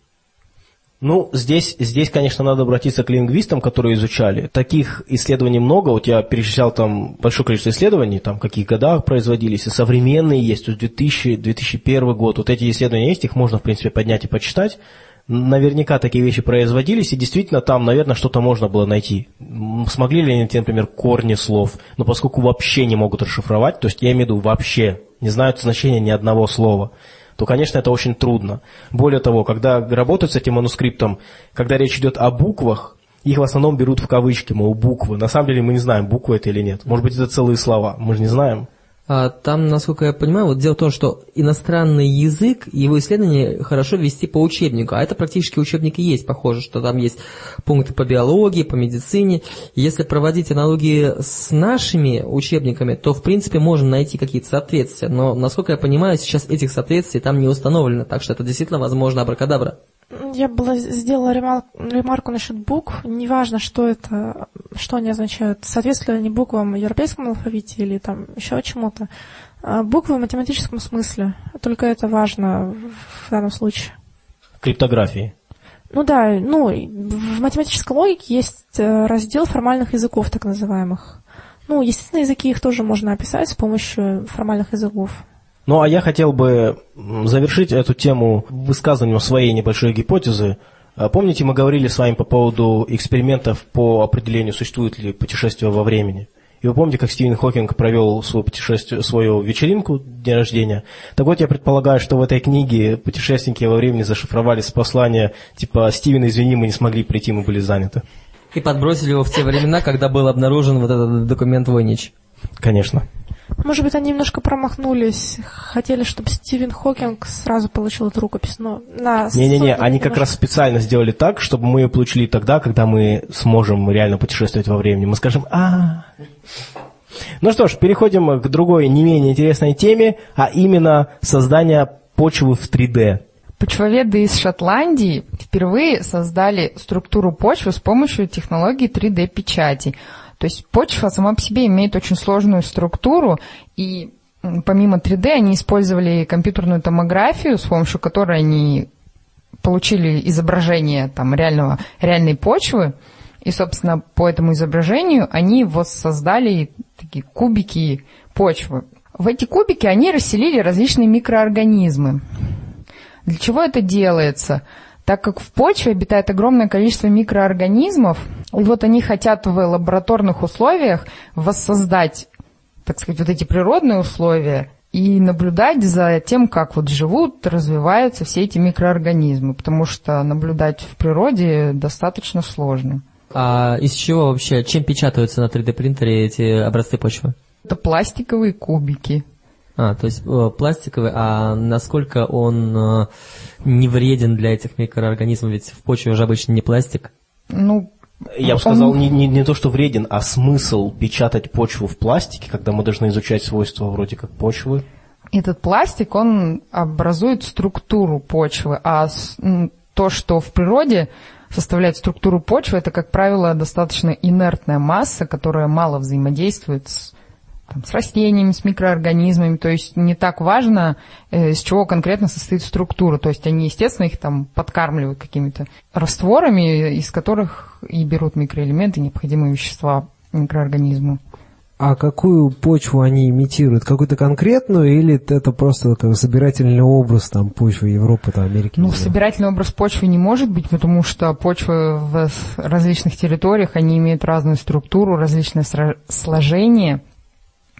S1: Ну, здесь, здесь, конечно, надо обратиться к лингвистам, которые изучали. Таких исследований много. Вот я перечислял там большое количество исследований, там, в каких годах производились, и современные есть, то есть 2000, 2001 год. Вот эти исследования есть, их можно, в принципе, поднять и почитать наверняка такие вещи производились, и действительно там, наверное, что-то можно было найти. Смогли ли они например, корни слов, но поскольку вообще не могут расшифровать, то есть я имею в виду вообще, не знают значения ни одного слова, то, конечно, это очень трудно. Более того, когда работают с этим манускриптом, когда речь идет о буквах, их в основном берут в кавычки, мол, буквы. На самом деле мы не знаем, буквы это или нет. Может быть, это целые слова, мы же не знаем.
S4: А, там, насколько я понимаю, вот дело в том, что иностранный язык, его исследование хорошо вести по учебнику, а это практически учебник и есть, похоже, что там есть пункты по биологии, по медицине. Если проводить аналогии с нашими учебниками, то, в принципе, можно найти какие-то соответствия, но, насколько я понимаю, сейчас этих соответствий там не установлено, так что это действительно возможно абракадабра.
S2: Я была сделала ремарку, ремарку насчет букв. Неважно, что это, что они означают. Соответствуют ли они буквам в европейском алфавите или там еще чему-то. А буквы в математическом смысле. Только это важно в данном случае.
S1: Криптографии.
S2: Ну да, ну, в математической логике есть э, раздел формальных языков, так называемых. Ну, естественно, языки их тоже можно описать с помощью формальных языков.
S1: Ну, а я хотел бы завершить эту тему высказыванием своей небольшой гипотезы. А, помните, мы говорили с вами по поводу экспериментов по определению, существует ли путешествие во времени? И вы помните, как Стивен Хокинг провел свое путешествие, свою вечеринку, день рождения? Так вот, я предполагаю, что в этой книге путешественники во времени зашифровали с послания, типа, Стивен, извини, мы не смогли прийти, мы были заняты.
S4: И подбросили его в те времена, когда был обнаружен вот этот документ Войнич.
S1: Конечно.
S2: Может быть, они немножко промахнулись. Хотели, чтобы Стивен Хокинг сразу получил эту рукопись, но на...
S1: Не-не-не, они как раз специально сделали так, чтобы мы ее получили тогда, когда мы сможем реально путешествовать во времени. Мы скажем а Ну что ж, переходим к другой не менее интересной теме, а именно создание почвы в 3D.
S3: Почвоведы из Шотландии впервые создали структуру почвы с помощью технологии 3D-печати – то есть почва сама по себе имеет очень сложную структуру, и помимо 3D они использовали компьютерную томографию, с помощью которой они получили изображение там, реального, реальной почвы, и, собственно, по этому изображению они воссоздали такие кубики почвы. В эти кубики они расселили различные микроорганизмы. Для чего это делается? Так как в почве обитает огромное количество микроорганизмов, и вот они хотят в лабораторных условиях воссоздать, так сказать, вот эти природные условия и наблюдать за тем, как вот живут, развиваются все эти микроорганизмы, потому что наблюдать в природе достаточно сложно.
S4: А из чего вообще, чем печатаются на 3D принтере эти образцы почвы?
S3: Это пластиковые кубики.
S4: А, то есть э, пластиковый, а насколько он э, не вреден для этих микроорганизмов? Ведь в почве уже обычно не пластик.
S3: Ну,
S1: Я бы сказал, не, не, не то, что вреден, а смысл печатать почву в пластике, когда мы должны изучать свойства вроде как почвы.
S3: этот пластик, он образует структуру почвы, а то, что в природе составляет структуру почвы, это, как правило, достаточно инертная масса, которая мало взаимодействует с, там, с растениями, с микроорганизмами, то есть не так важно, э, из чего конкретно состоит структура, то есть они, естественно, их там подкармливают какими-то растворами, из которых и берут микроэлементы, необходимые вещества микроорганизму.
S5: А какую почву они имитируют? Какую-то конкретную или это просто как собирательный образ там почвы Европы, там, Америки?
S3: Ну, собирательный образ почвы не может быть, потому что почвы в различных территориях, они имеют разную структуру, различное сложение.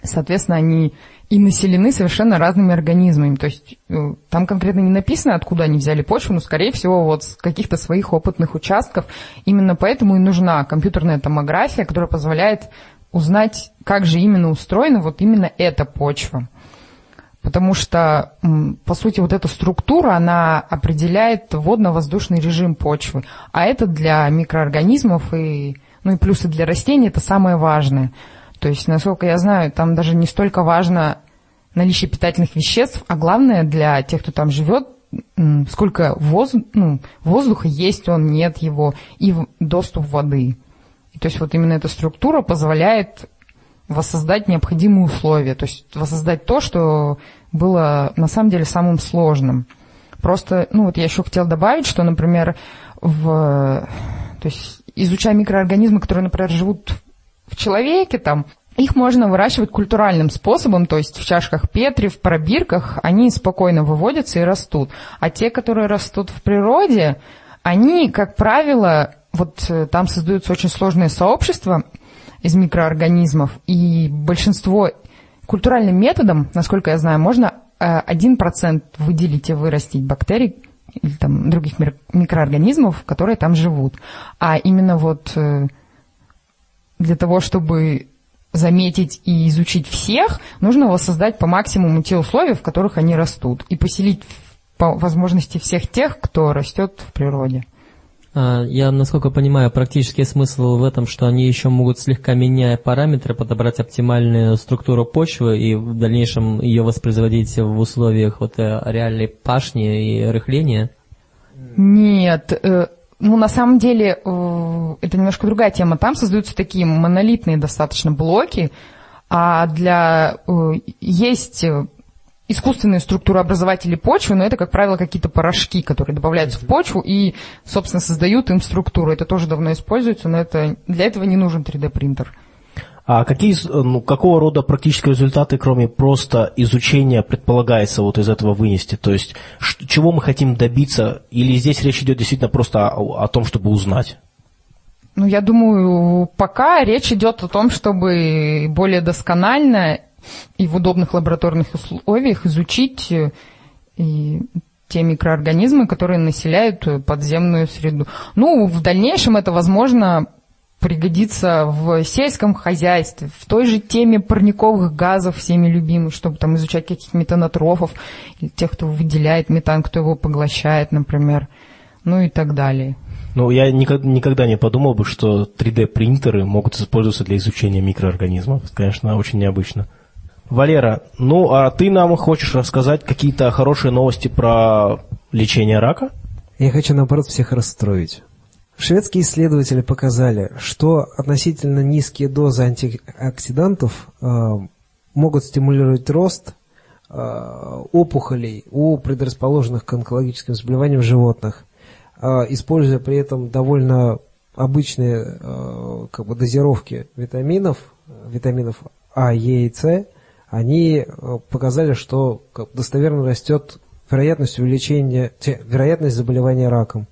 S3: Соответственно, они и населены совершенно разными организмами. То есть э, там конкретно не написано, откуда они взяли почву, но, скорее всего, вот с каких-то своих опытных участков. Именно поэтому и нужна компьютерная томография, которая позволяет узнать, как же именно устроена вот именно эта почва. Потому что, по сути, вот эта структура, она определяет водно-воздушный режим почвы. А это для микроорганизмов и, ну и плюсы для растений это самое важное. То есть, насколько я знаю, там даже не столько важно наличие питательных веществ, а главное для тех, кто там живет, сколько воз- ну, воздуха есть он, нет его, и доступ воды. И то есть вот именно эта структура позволяет воссоздать необходимые условия, то есть воссоздать то, что было на самом деле самым сложным. Просто, ну вот я еще хотела добавить, что, например, в, то есть изучая микроорганизмы, которые, например, живут в человеке, там, их можно выращивать культуральным способом, то есть в чашках Петри, в пробирках, они спокойно выводятся и растут. А те, которые растут в природе, они, как правило, вот э, там создаются очень сложные сообщества из микроорганизмов, и большинство культуральным методом, насколько я знаю, можно э, 1% выделить и вырастить бактерий или там других микроорганизмов, которые там живут. А именно вот э, для того, чтобы заметить и изучить всех, нужно воссоздать по максимуму те условия, в которых они растут, и поселить по возможности всех тех, кто растет в природе.
S4: А, Я, насколько понимаю, практический смысл в этом, что они еще могут, слегка меняя параметры, подобрать оптимальную структуру почвы и в дальнейшем ее воспроизводить в условиях вот э, реальной пашни и рыхления.
S3: Нет, э, ну на самом деле э, это немножко другая тема. Там создаются такие монолитные достаточно блоки, а для э, есть э, искусственные структурообразователи почвы, но это, как правило, какие-то порошки, которые добавляются в почву и, собственно, создают им структуру. Это тоже давно используется, но это, для этого не нужен 3D-принтер.
S1: А какие, с- ну, какого рода практические результаты, кроме просто изучения, предполагается вот из этого вынести? То есть, чего мы хотим добиться? Или здесь речь идет действительно просто о, о том, чтобы узнать?
S3: Ну, я думаю, пока речь идет о том, чтобы более досконально и в удобных лабораторных условиях изучить э, и те микроорганизмы, которые населяют э, подземную среду. Ну, в дальнейшем это, возможно, пригодится в сельском хозяйстве, в той же теме парниковых газов, всеми любимых, чтобы там изучать каких-то метанотрофов, или тех, кто выделяет метан, кто его поглощает, например, ну и так далее.
S1: Ну, я никогда, никогда не подумал бы, что 3D-принтеры могут использоваться для изучения микроорганизмов. Это, конечно, очень необычно. Валера, ну, а ты нам хочешь рассказать какие-то хорошие новости про лечение рака?
S5: Я хочу, наоборот, всех расстроить. Шведские исследователи показали, что относительно низкие дозы антиоксидантов э, могут стимулировать рост э, опухолей у предрасположенных к онкологическим заболеваниям животных, э, используя при этом довольно обычные как бы дозировки витаминов, витаминов А, Е и С, они показали, что достоверно растет вероятность увеличения, вероятность заболевания раком.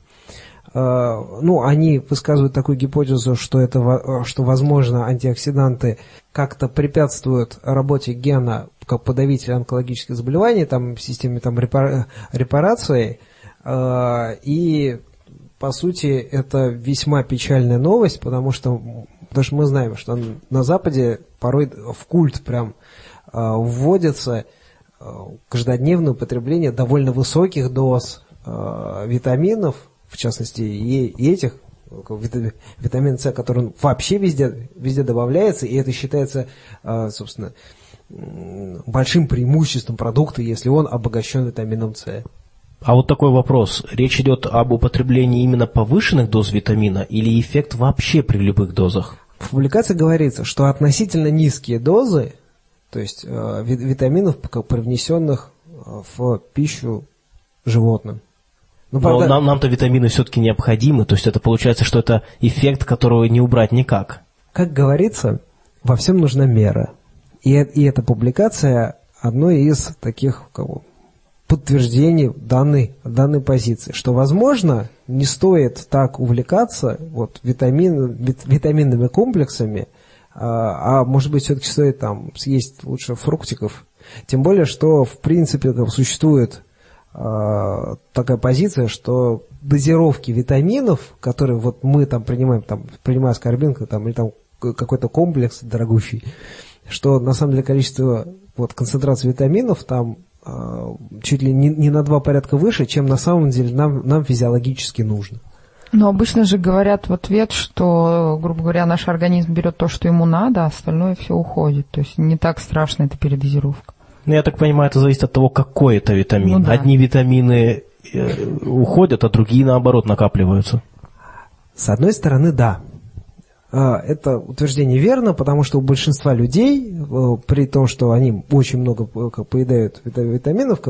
S5: Э, ну, они высказывают такую гипотезу, что это, во- что, возможно, антиоксиданты как-то препятствуют работе гена как подавителя онкологических заболеваний, там, в системе там, репара- репарации, Э, и, по сути, это весьма печальная новость, потому что, потому что мы знаем, что на Западе порой в культ прям э, вводится э, каждодневное употребление довольно высоких доз э, витаминов, в частности, и, и этих, э, вита- витамин С, который вообще везде, везде добавляется, и это считается, э, собственно, большим преимуществом продукта, если он обогащен витамином С.
S1: А вот такой вопрос. Речь идет об употреблении именно повышенных доз витамина или эффект вообще при любых дозах?
S5: В публикации говорится, что относительно низкие дозы, то есть э, ви- витаминов, привнесенных э, в пищу животным. Ну,
S1: Но
S5: правда,
S1: нам, нам-то витамины все-таки необходимы, то есть это получается, что это эффект, которого не убрать никак.
S5: как говорится, во всем нужна мера. И, и эта публикация одно из таких бы, подтверждений данной, данной позиции, что, возможно, не стоит так увлекаться вот, витамин, вит- витаминными комплексами, а, а, может быть, все-таки стоит там съесть лучше фруктиков. Тем более, что, в принципе, существует такая позиция, что дозировки витаминов, которые вот мы там принимаем, там, принимая аскорбинку, там, или там какой-то комплекс дорогущий, что на самом деле количество вот, концентрации витаминов там а, чуть ли не, не на два порядка выше, чем на самом деле нам, нам физиологически нужно.
S3: Но обычно же говорят в ответ, что, грубо говоря, наш организм берет то, что ему надо, а остальное все уходит. То есть не так страшно эта передозировка.
S1: Ну, я так понимаю, это зависит от того, какой это витамин.
S3: Ну да.
S1: Одни витамины э, уходят, а другие, наоборот, накапливаются.
S5: С одной стороны, да. А, Это утверждение верно, потому что у большинства людей, э, при том, что они очень много э, как, поедают вита- витаминов,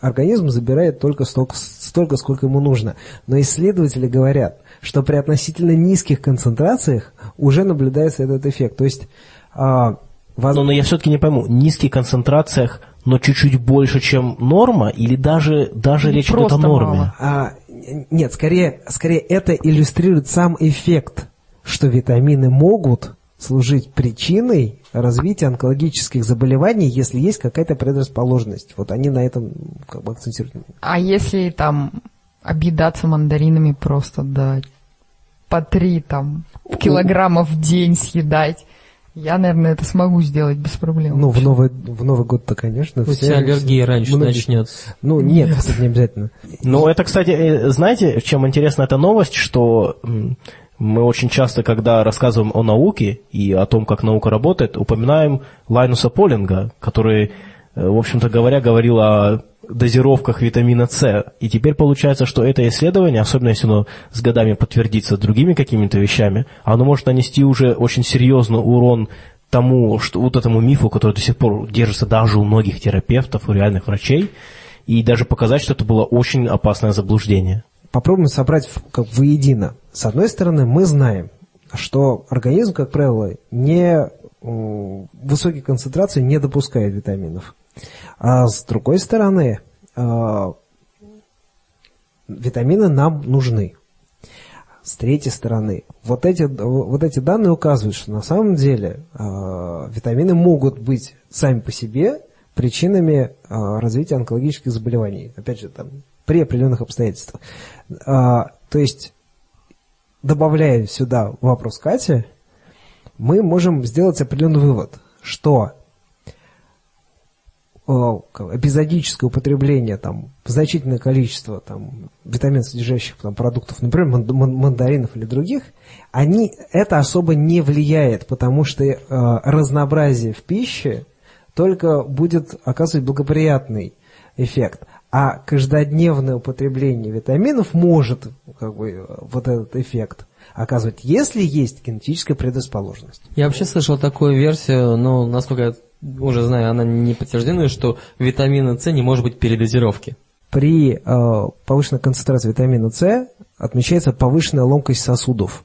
S5: организм забирает только столько, столько, сколько ему нужно. Но исследователи говорят, что при относительно низких концентрациях уже наблюдается этот эффект. То есть, а, воз-
S1: Но, но я все-таки не пойму, низких концентрациях, но чуть-чуть больше, чем норма, или даже, даже
S3: Или
S1: речь идет о
S3: просто
S1: норме?
S3: мало.
S5: А, нет, скорее, скорее это иллюстрирует сам эффект, что витамины могут служить причиной развития онкологических заболеваний, если есть какая-то предрасположенность. Вот они на этом как бы акцентируют.
S3: А если там объедаться мандаринами просто до по три там килограммов в день съедать, я, наверное, это смогу сделать без проблем.
S5: Ну, в Новый, в Новый год-то, конечно.
S4: У
S5: все-
S4: тебя аллергия раньше
S5: многие-
S4: начнется.
S5: Ну, нет, кстати, не обязательно.
S1: Ну, это, кстати, э, знаете, чем интересна эта новость, что мы очень часто, когда рассказываем о науке и о том, как наука работает, упоминаем Лайнуса Полинга, который, в общем-то говоря, говорил о дозировках витамина С. И теперь получается, что это исследование, особенно если оно с годами подтвердится другими какими-то вещами, оно может нанести уже очень серьезный урон тому, что вот этому мифу, который до сих пор держится даже у многих терапевтов, у реальных врачей, и даже показать, что это было очень опасное заблуждение.
S5: попробуем собрать как воедино. С одной стороны, мы знаем, что организм, как правило, не высокие концентрации не допускает витаминов. А с другой стороны, а, витамины нам нужны. С третьей стороны, вот эти, вот эти данные указывают, что на самом деле а, витамины могут быть сами по себе причинами а, развития онкологических заболеваний. Опять же, там, при определенных обстоятельствах. То есть, добавляя сюда вопрос Кати, мы можем сделать определенный вывод, что эпизодическое употребление там, значительное количество там, витамин содержащих там, продуктов, например, ман- ман- мандаринов или других, они, это особо не влияет, потому что э, разнообразие в пище только будет оказывать благоприятный эффект. А каждодневное употребление витаминов может как бы, э, вот этот эффект оказывать, если есть генетическая предрасположенность.
S4: Я вообще слышал такую версию, но, насколько я уже знаю, она не подтверждена, что витамина С не может быть передозировки.
S5: При э, повышенной концентрации витамина С отмечается повышенная ломкость сосудов.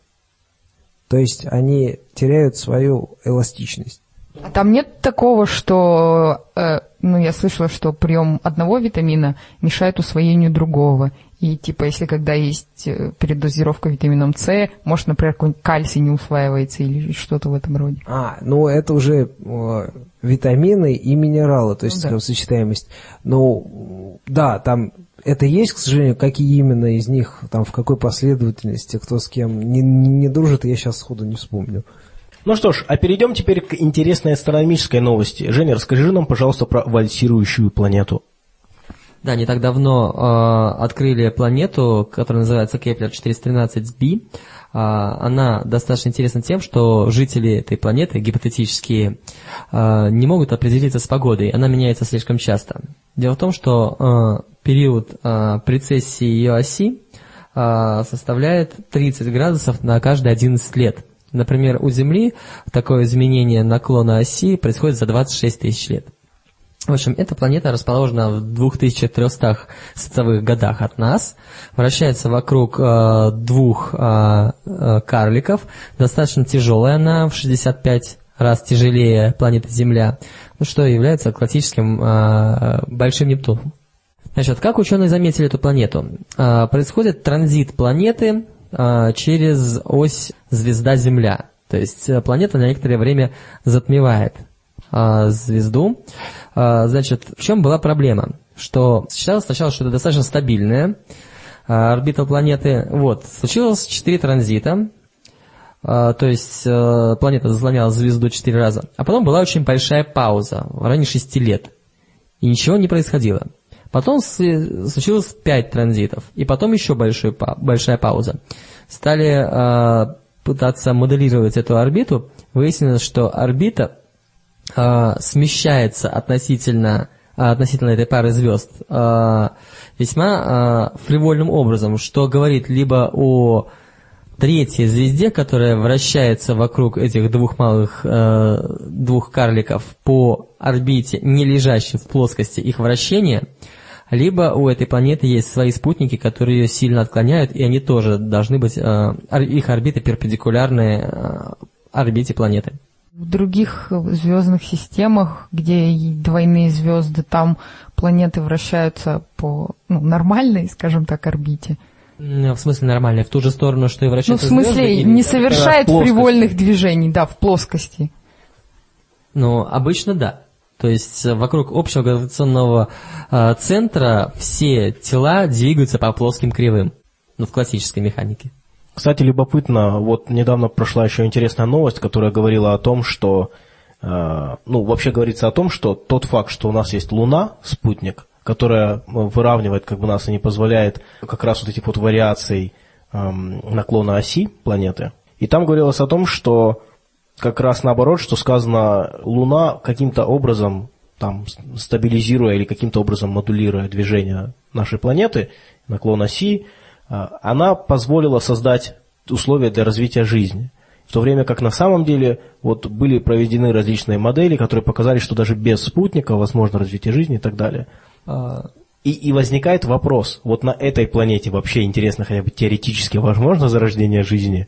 S5: То есть они теряют свою эластичность.
S3: А там нет такого, что, э, ну, я слышала, что прием одного витамина мешает усвоению другого. И, типа, если когда есть э, передозировка витамином С, может, например, какой-нибудь кальций не усваивается или что-то в этом роде.
S5: А, ну это уже э, витамины и минералы, то есть
S3: Ну да.
S5: там сочетаемость. Ну, да, там это есть, к сожалению, какие именно из них, там в какой последовательности, кто с кем не, не дружит, я сейчас сходу не вспомню.
S1: Ну что ж, а перейдем теперь к интересной астрономической новости. Женя, расскажи нам, пожалуйста, про вальсирующую планету.
S4: Да, не так давно э, открыли планету, которая называется Кеплер 413b. А, она достаточно интересна тем, что жители этой планеты, гипотетические, э, не могут определиться с погодой. Она меняется слишком часто. Дело в том, что э, период э, прецессии ее оси э, составляет 30 градусов на каждые 11 лет. Например, у Земли такое изменение наклона оси происходит за 26 тысяч лет. В общем, эта планета расположена в 2300 световых годах от нас, вращается вокруг э, двух э, э, карликов, достаточно тяжелая она, в 65 раз тяжелее планеты Земля, ну, что является классическим э, большим Нептуном. Значит, как ученые заметили эту планету? А, Происходит транзит планеты а, через ось звезда-Земля. То есть э, планета на некоторое время затмевает а, звезду. А, Значит, в чем была проблема? Что считалось сначала, что это достаточно стабильная а, орбита планеты. Вот, случилось 4 транзита, то есть планета заслоняла звезду 4 раза. А потом была очень большая пауза, в районе 6 лет. И ничего не происходило. Потом случилось 5 транзитов, и потом еще большой большая пауза. Стали э, пытаться моделировать эту орбиту, выяснилось, что орбита э, смещается относительно, э, относительно этой пары звезд э, весьма э, фривольным образом, что говорит либо о третьей звезде, которая вращается вокруг этих двух малых, э, двух карликов по орбите, не лежащей в плоскости их вращения, либо у этой планеты есть свои спутники, которые ее сильно отклоняют, и они тоже должны быть, э, их орбиты перпендикулярны э, орбите планеты.
S3: В других звездных системах, где двойные звезды, там планеты вращаются по ну, нормальной, скажем так, орбите.
S4: В смысле нормально, в ту же сторону, что и
S3: Ну, в
S4: вращаются
S3: смысле,
S4: звезды,
S3: не совершает привольных движений, да, в плоскости.
S4: Ну, обычно да. То есть э, вокруг общего гравитационного э, центра все тела двигаются по плоским кривым. Ну, в классической механике.
S1: Кстати, любопытно, вот недавно прошла еще интересная новость, которая говорила о том, что, э, ну, вообще говорится о том, что тот факт, что у нас есть Луна, спутник, которая э, выравнивает как бы нас и не позволяет как раз вот этих вот вариаций эм, наклона оси планеты. И там говорилось о том, что как раз наоборот, что сказано, Луна каким-то образом, там, стабилизируя или каким-то образом модулируя движение нашей планеты, наклон оси, она позволила создать условия для развития жизни. В то время как на самом деле вот были проведены различные модели, которые показали, что даже без спутника возможно развитие жизни и так далее.
S4: А,
S1: И, и возникает вопрос, вот на этой планете вообще интересно хотя бы теоретически возможно зарождение жизни?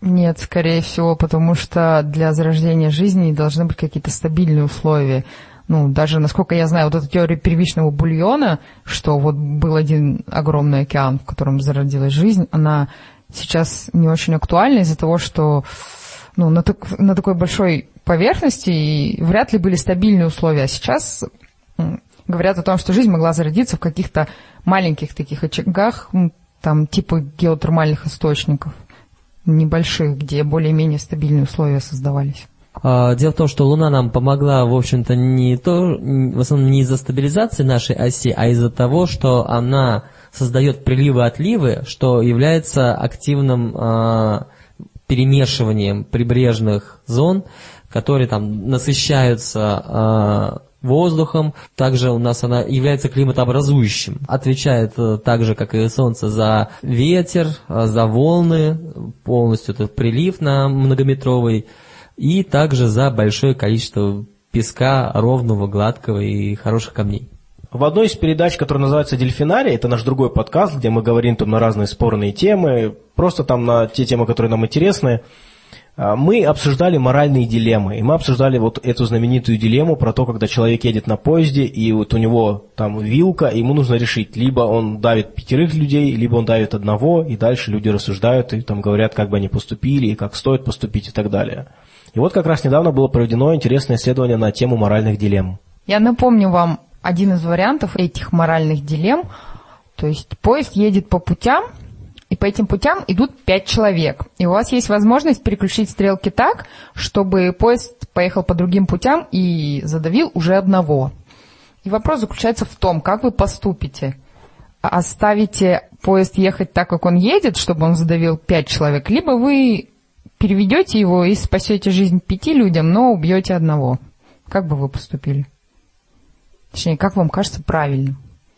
S3: Нет, скорее всего, потому что для зарождения жизни должны быть какие-то стабильные условия. Ну, даже, насколько я знаю, вот эта теория первичного бульона, что вот был один огромный океан, в котором зародилась жизнь, она сейчас не очень актуальна из-за того, что ну, на, так- на такой большой поверхности и вряд ли были стабильные условия. А сейчас говорят о том, что жизнь могла зародиться в каких-то маленьких таких очагах, там, типа геотермальных источников небольших, где более-менее стабильные условия создавались.
S4: А, Дело в том, что Луна нам помогла, в общем-то, не то, в основном не из-за стабилизации нашей оси, а из-за того, что она создает приливы-отливы, что является активным а, перемешиванием прибрежных зон, которые там насыщаются а, воздухом. Также у нас она является климатообразующим. Отвечает э, так же, как и Солнце, за ветер, э, за волны, полностью этот прилив на многометровый, и также за большое количество песка ровного, гладкого и хороших камней.
S1: В одной из передач, которая называется «Дельфинарий», это наш другой подкаст, где мы говорим там на разные спорные темы, просто там на те темы, которые нам интересны, А, Мы обсуждали моральные дилеммы, и мы обсуждали вот эту знаменитую дилемму про то, когда человек едет на поезде, и вот у него там вилка, и ему нужно решить, либо он давит пятерых людей, либо он давит одного, и дальше люди рассуждают и там говорят, как бы они поступили, и как стоит поступить и так далее. И вот как раз недавно было проведено интересное исследование на тему моральных дилемм.
S3: Я напомню вам один из вариантов этих моральных дилемм. То есть поезд едет по путям, и по этим путям идут пять человек. И у вас есть возможность переключить стрелки так, чтобы поезд поехал по другим путям и задавил уже одного. И вопрос заключается в том, как вы поступите. Оставите поезд ехать так, как он едет, чтобы он задавил пять человек, либо вы переведете его и спасете жизнь пяти людям, но убьете одного. Как бы вы поступили? Точнее, как вам кажется правильным?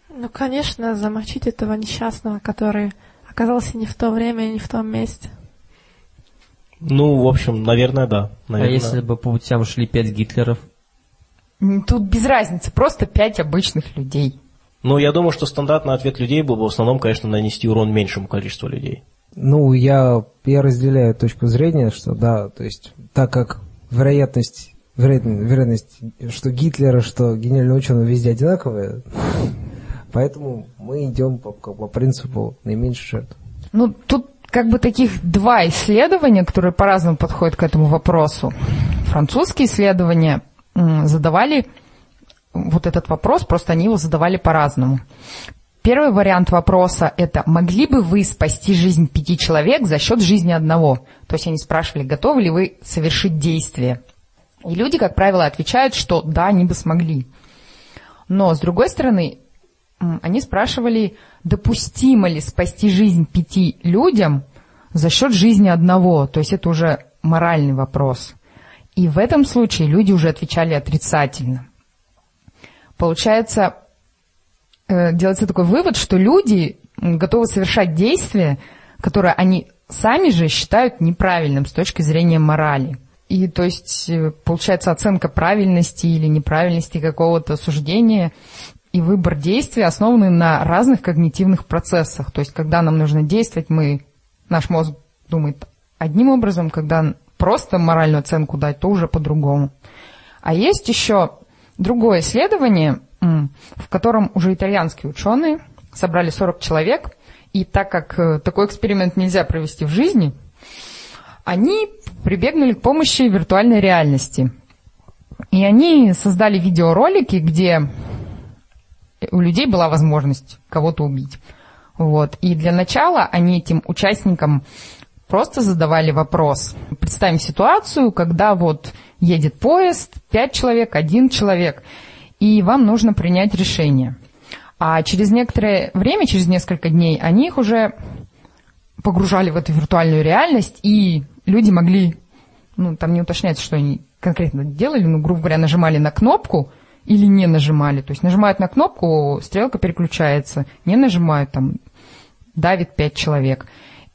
S2: Ну, конечно, замочить этого несчастного, который оказался не в то время и не в том месте.
S1: Ну, в общем, наверное, да.
S4: А
S1: Наверное.
S4: если бы по путям шли пять Гитлеров?
S3: Тут без разницы, просто пять обычных людей.
S1: Ну, я думаю, что стандартный ответ людей был бы в основном, конечно, нанести урон меньшему количеству людей.
S5: Ну, я, я разделяю точку зрения, что да, то есть, так как вероятность, вероятность, вероятность, что Гитлера, что гениального ученого везде одинаковая, поэтому мы идем по, по принципу наименьшей жертвы.
S3: Ну, тут как бы таких два исследования, которые по-разному подходят к этому вопросу. Французские исследования задавали вот этот вопрос, просто они его задавали по-разному. Первый вариант вопроса – это «могли бы вы спасти жизнь пяти человек за счет жизни одного?» То есть они спрашивали, готовы ли вы совершить действие. И люди, как правило, отвечают, что да, они бы смогли. Но, с другой стороны, они спрашивали, допустимо ли спасти жизнь пяти людям за счет жизни одного. То есть это уже моральный вопрос. И в этом случае люди уже отвечали отрицательно. Получается, делается такой вывод, что люди готовы совершать действия, которые они сами же считают неправильным с точки зрения морали. И то есть э, получается оценка правильности или неправильности какого-то суждения и выбор действий основаны на разных когнитивных процессах. То есть когда нам нужно действовать, мы, наш мозг думает одним образом, когда просто моральную оценку дать, то уже по-другому. А есть еще другое исследование, в котором уже итальянские ученые собрали 40 человек, и так как э, такой эксперимент нельзя провести в жизни, они прибегнули к помощи виртуальной реальности. И они создали видеоролики, где у людей была возможность кого-то убить. Вот. И для начала они этим участникам просто задавали вопрос. Представим ситуацию, когда вот едет поезд, пять человек, один человек, и вам нужно принять решение. А через некоторое время, через несколько дней, они их уже погружали в эту виртуальную реальность, и люди могли, ну, там не уточняется, что они конкретно делали, ну, грубо говоря, нажимали на кнопку или не нажимали. То есть нажимают на кнопку, стрелка переключается, не нажимают, там, давит пять человек.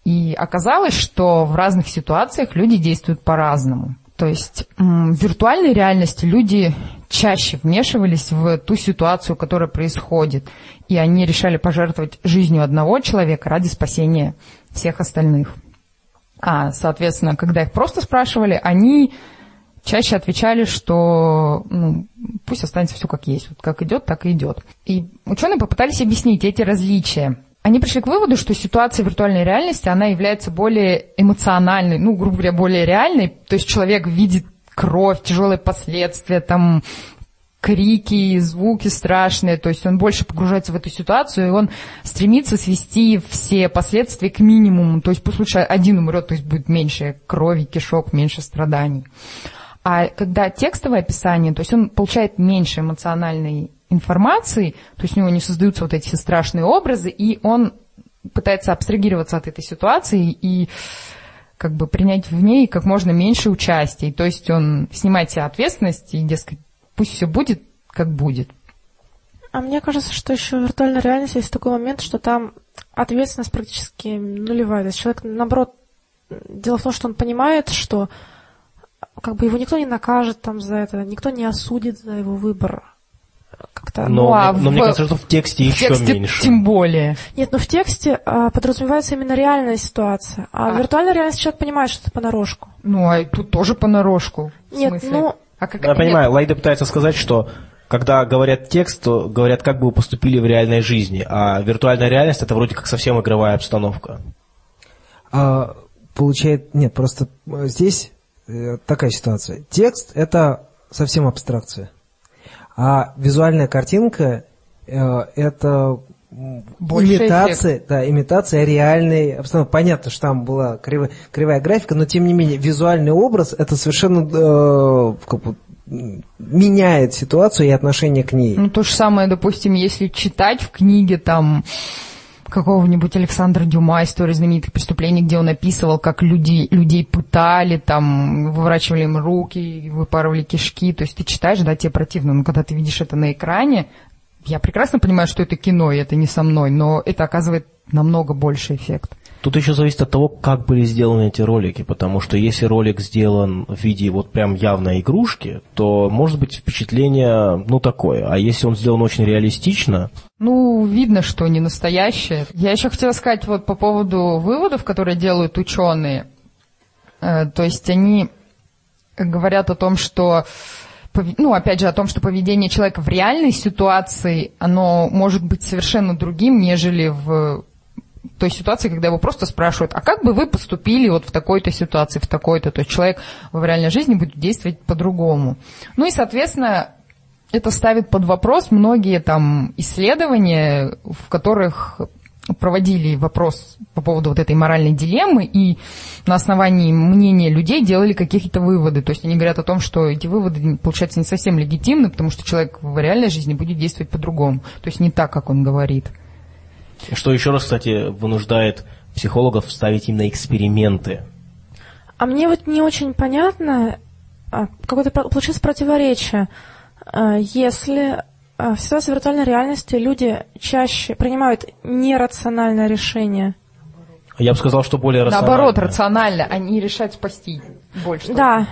S3: И оказалось, что в разных ситуациях люди действуют по-разному. То есть в виртуальной реальности люди чаще вмешивались в ту ситуацию, которая происходит, и они решали пожертвовать жизнью одного человека ради спасения всех остальных. А, соответственно, когда их просто спрашивали, они чаще отвечали, что ну, пусть останется все как есть, вот как идет, так и идет. И ученые попытались объяснить эти различия. Они пришли к выводу, что ситуация виртуальной реальности, она является более эмоциональной, ну, грубо говоря, более реальной. То есть человек видит кровь, тяжелые последствия, там, крики, звуки страшные, то есть он больше погружается в эту ситуацию, и он стремится свести все последствия к минимуму, то есть пусть лучше один умрет, то есть будет меньше крови, кишок, меньше страданий. А когда текстовое описание, то есть он получает меньше эмоциональной информации, то есть у него не создаются вот эти страшные образы, и он пытается абстрагироваться от этой ситуации и как бы принять в ней как можно меньше участия. То есть он снимает себе ответственность и, дескать, пусть все будет, как будет.
S2: А мне кажется, что еще в виртуальной реальности есть такой момент, что там ответственность практически нулевая. То есть человек, наоборот, дело в том, что он понимает, что как бы его никто не накажет там за это, никто не осудит за его выбор. Как-то...
S1: Но,
S3: Ну, а
S1: мне, но
S3: в-
S1: мне кажется, что в тексте
S3: В
S1: еще
S3: тексте
S1: меньше.
S3: тем более.
S2: Нет, ну в тексте а, подразумевается именно реальная ситуация, а,
S3: А.
S2: виртуальной реальности человек понимает, что это понарошку.
S3: Ну, а тут тоже понарошку. В
S2: Нет,
S3: смысле?
S2: ну-
S3: А как...
S1: Я
S3: нет,
S1: понимаю, Лайда пытается сказать, что когда говорят текст, то говорят, как бы вы поступили в реальной жизни, а виртуальная реальность это вроде как совсем игровая обстановка.
S5: А, получает... Нет, просто э, здесь э, такая ситуация. Текст — это совсем абстракция. А визуальная картинка э, — это
S3: Больше
S5: имитация, да, имитация реальной обстановки. Понятно, что там была кривая, кривая графика, но тем не менее визуальный образ — это совершенно э, как бы, меняет ситуацию и отношение к ней.
S3: Ну, то же самое, допустим, если читать в книге там какого-нибудь Александра Дюма «История знаменитых преступлений», где он описывал, как люди, людей пытали, там, выворачивали им руки, выпарывали кишки. То есть ты читаешь, да, тебе противно, но когда ты видишь это на экране, я прекрасно понимаю, что это кино, и это не со мной, но это оказывает намного больше эффект.
S1: Тут еще зависит от того, как были сделаны эти ролики, потому что если ролик сделан в виде вот прям явной игрушки, то может быть впечатление, ну, такое. А если он сделан очень реалистично,
S3: Ну, видно, что не настоящее. Я еще хотела сказать вот по поводу выводов, которые делают ученые. Э, То есть они говорят о том, что ну, опять же, о том, что поведение человека в реальной ситуации, оно может быть совершенно другим, нежели в той ситуации, когда его просто спрашивают, а как бы вы поступили вот в такой-то ситуации, в такой-то, то есть человек в реальной жизни будет действовать по-другому. Ну и, соответственно, это ставит под вопрос многие там исследования, в которых проводили вопрос по поводу вот этой моральной дилеммы и на основании мнения людей делали какие-то выводы. То есть они говорят о том, что эти выводы, получается, не совсем легитимны, потому что человек в реальной жизни будет действовать по-другому. То есть не так, как он говорит.
S1: что еще раз, кстати, вынуждает психологов ставить именно эксперименты.
S2: А мне вот не очень понятно, а, какое-то получилось противоречие. А, Если в ситуации виртуальной реальности люди чаще принимают нерациональное решение,
S1: Я бы сказал, что более рационально.
S3: Наоборот, рационально, они решают спасти больше.
S2: да,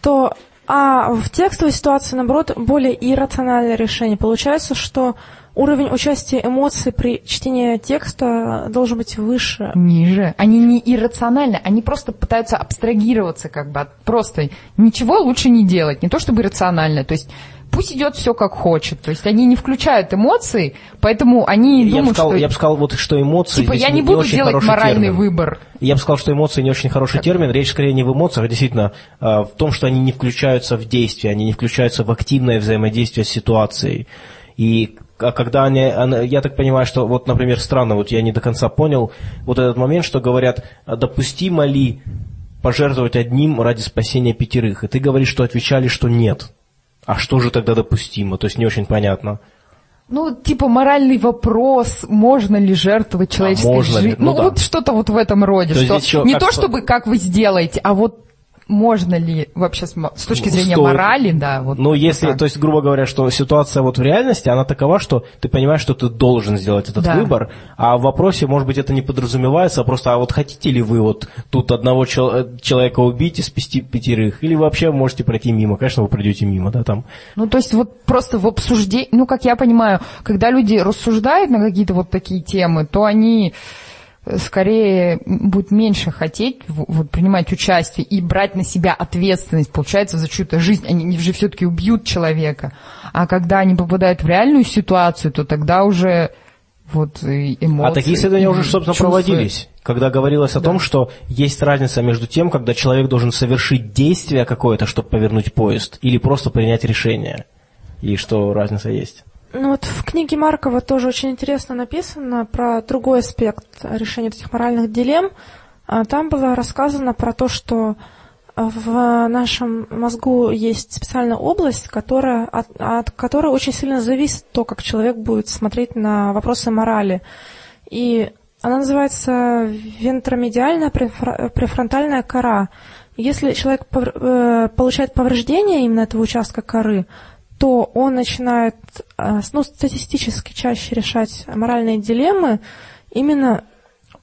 S2: то а в текстовой ситуации, наоборот, более иррациональное решение. Получается, что уровень участия эмоций при чтении текста должен быть выше.
S3: Ниже. Они не иррациональны, они просто пытаются абстрагироваться как бы от просто ничего лучше не делать, не то чтобы рационально. То есть пусть идет все как хочет. То есть они не включают эмоции, поэтому они
S1: Я бы
S3: думают,
S1: сказал,
S3: что
S1: я бы сказал, вот что эмоции
S3: типа я не
S1: не
S3: буду
S1: очень
S3: делать моральный
S1: термин.
S3: выбор.
S1: Я бы сказал, что эмоции не очень хороший термин. Речь скорее не в эмоциях, а действительно э, в том, что они не включаются в действие, они не включаются в активное взаимодействие с ситуацией. И а когда они, я так понимаю, что вот, например, странно, вот я не до конца понял вот этот момент, что говорят, а допустимо ли пожертвовать одним ради спасения пятерых? И ты говоришь, что отвечали, что нет. А что же тогда допустимо? То есть не очень понятно.
S3: Ну, типа моральный вопрос, можно ли жертвовать человеческой
S1: можно ли?
S3: жизнью.
S1: Ну
S3: Ну,
S1: да.
S3: вот что-то вот в этом роде.
S1: То
S3: что
S1: еще
S3: не
S1: как
S3: то,
S1: бы-
S3: чтобы как вы сделаете, а вот можно ли вообще с, точки
S1: Ну,
S3: зрения
S1: стоит.
S3: морали, да, вот.
S1: Ну, если,
S3: так.
S1: то есть, грубо говоря, что ситуация вот в реальности, она такова, что ты понимаешь, что ты должен сделать этот
S3: Да.
S1: выбор, а в вопросе, может быть, это не подразумевается, а просто, а вот хотите ли вы вот тут одного чел- э, человека убить и спасти пятерых, или вообще можете пройти мимо, конечно, вы пройдете мимо, да, там.
S3: Ну, то есть вот просто в обсуждении, ну, как я понимаю, когда люди рассуждают на какие-то вот такие темы, то они скорее будут меньше хотеть вот, принимать участие и брать на себя ответственность, получается, за чью-то жизнь. Они же все-таки убьют человека. А когда они попадают в реальную ситуацию, то тогда уже вот эмоции.
S1: а такие исследования уже, собственно,
S3: чувства.
S1: проводились, когда говорилось о том, что есть разница между тем, когда человек должен совершить действие какое-то, чтобы повернуть поезд, или просто принять решение, и что разница есть.
S2: Ну вот в книге Маркова тоже очень интересно написано про другой аспект решения этих моральных дилемм. А Там было рассказано про то, что в нашем мозгу есть специальная область, которая, от, от которой очень сильно зависит то, как человек будет смотреть на вопросы морали. И она называется вентромедиальная префронтальная кора. Если человек э, получает повреждение именно этого участка коры, то он начинает э, ну, статистически чаще решать моральные дилеммы, именно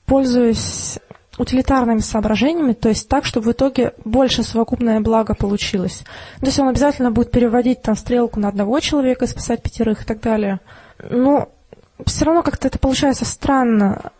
S2: пользуясь утилитарными соображениями, то есть так, чтобы в итоге больше совокупное благо получилось. То есть он обязательно будет переводить там стрелку на одного человека и спасать пятерых и так далее. Но все равно как-то это получается странно.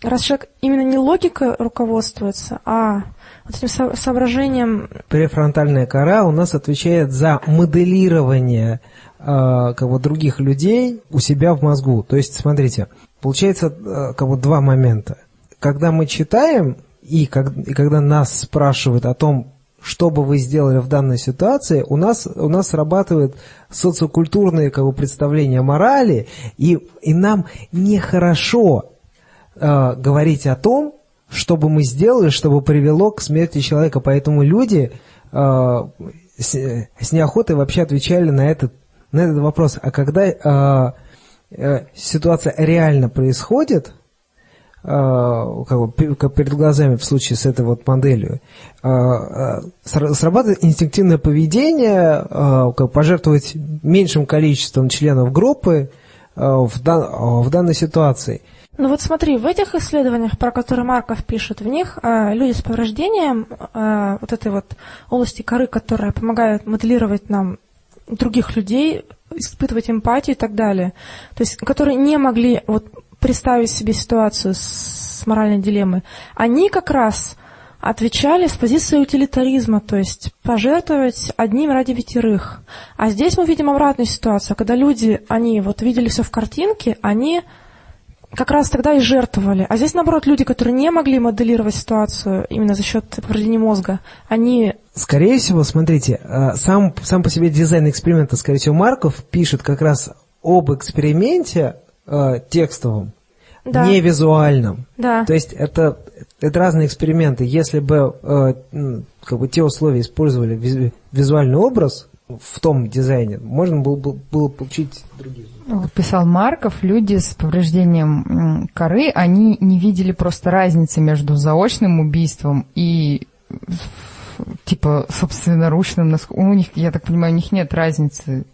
S2: Раз человек именно не логикой руководствуется, а вот этим со- соображением
S5: Префронтальная кора у нас отвечает за моделирование э, как бы других людей у себя в мозгу. То есть, смотрите, получается э, как бы два момента. Когда мы читаем и, как- и когда нас спрашивают о том, что бы вы сделали в данной ситуации, у нас, у нас срабатывают социокультурные как бы, представления морали, и, и нам нехорошо э, говорить о том, что бы мы сделали, чтобы привело к смерти человека. Поэтому люди э, с, с неохотой вообще отвечали на этот, на этот вопрос. А когда э, э, ситуация реально происходит, э, как бы, как перед глазами в случае с этой вот моделью, э, э, сра- срабатывает инстинктивное поведение, э, как пожертвовать меньшим количеством членов группы э, в, дан- в данной ситуации.
S2: Ну вот смотри, в этих исследованиях, про которые Марков пишет, в них э, люди с повреждением э, вот этой вот области коры, которая помогает моделировать нам других людей, испытывать эмпатию и так далее, то есть которые не могли вот представить себе ситуацию с, моральной дилеммой, они как раз отвечали с позиции утилитаризма, то есть пожертвовать одним ради пятерых. А здесь мы видим обратную ситуацию, когда люди, они вот видели все в картинке, они как раз тогда и жертвовали. А здесь, наоборот, люди, которые не могли моделировать ситуацию именно за счет повреждения мозга, они...
S5: Скорее всего, смотрите, э, сам, сам по себе дизайн эксперимента, скорее всего, Марков пишет как раз об эксперименте э, текстовом,
S2: Да.
S5: не визуальном.
S2: Да.
S5: То есть это, это разные эксперименты. Если бы э, как бы те условия использовали визу- визуальный образ в том дизайне, можно было, бы- было получить другие.
S3: Вот писал Марков, люди с повреждением коры, они не видели просто разницы между заочным убийством и типа собственноручным. У них, я так понимаю, у них нет разницы,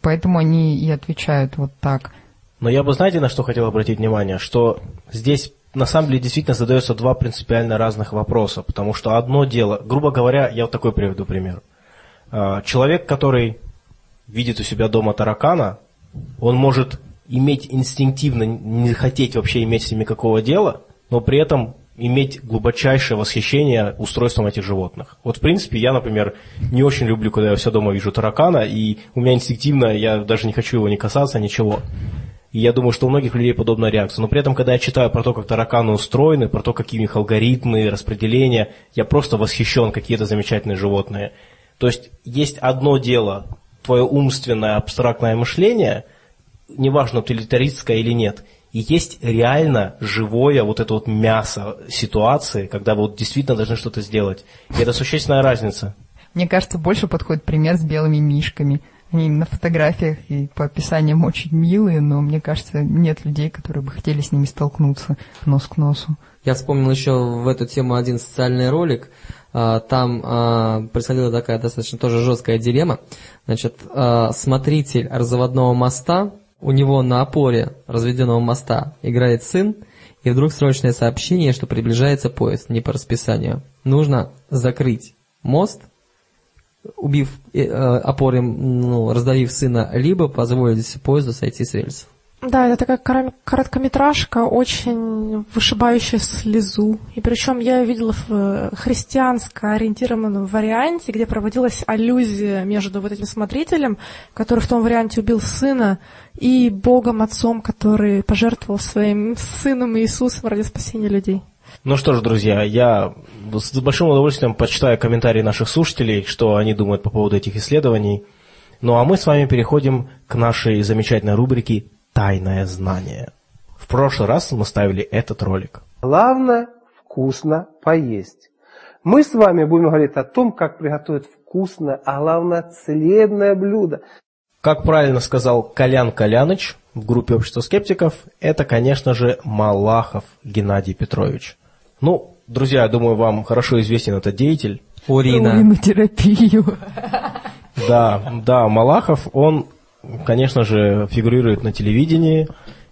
S3: поэтому они и отвечают вот так.
S1: Но я бы, знаете, на что хотел обратить внимание? Что здесь на самом деле действительно задается два принципиально разных вопроса. Потому что одно дело, грубо говоря, я вот такой приведу пример. А, Человек, который видит у себя дома таракана, он может иметь инстинктивно, не хотеть вообще иметь с ними какого дела, но при этом иметь глубочайшее восхищение устройством этих животных. Вот, в принципе, я, например, не очень люблю, когда я все дома вижу таракана, и у меня инстинктивно, я даже не хочу его не касаться, ничего. И я думаю, что у многих людей подобная реакция. Но при этом, когда я читаю про то, как тараканы устроены, про то, какие у них алгоритмы, распределения, я просто восхищен, какие это замечательные животные. То есть есть одно дело, твое умственное абстрактное мышление, неважно, утилитаристское или нет, и есть реально живое вот это вот мясо ситуации, когда вы вот действительно должны что-то сделать. И это существенная разница.
S3: Мне кажется, больше подходит пример с белыми мишками. Они на фотографиях и по описаниям очень милые, но мне кажется, нет людей, которые бы хотели с ними столкнуться нос к носу.
S4: Я вспомнил еще в эту тему один социальный ролик. А, Там а, происходила такая достаточно тоже жесткая дилемма. Значит, а, смотритель разводного моста, у него на опоре разведенного моста играет сын, и вдруг срочное сообщение, что приближается поезд, не по расписанию. Нужно закрыть мост, убив э, э, опорой, ну, раздавив сына, либо позволить поезду сойти с рельсов.
S2: Да, это такая короткометражка, очень вышибающая слезу. И причем я её видела в э, христианско ориентированном варианте, где проводилась аллюзия между вот этим смотрителем, который в том варианте убил сына, и Богом Отцом, который пожертвовал своим сыном Иисусом ради спасения людей.
S1: Ну что ж, друзья, я с большим удовольствием почитаю комментарии наших слушателей, что они думают по поводу этих исследований. Ну а мы с вами переходим к нашей замечательной рубрике «Тайное знание». В прошлый раз мы ставили этот ролик.
S6: Главное – вкусно поесть. Мы с вами будем говорить о том, как приготовить вкусное, а главное – целебное блюдо.
S1: Как правильно сказал Колян Коляныч в группе общества скептиков, это, конечно же, Малахов Геннадий Петрович. Ну, друзья, я думаю, вам хорошо известен этот деятель.
S4: Урина.
S3: Уринотерапию.
S1: Да, да, Малахов, он, конечно же, фигурирует на телевидении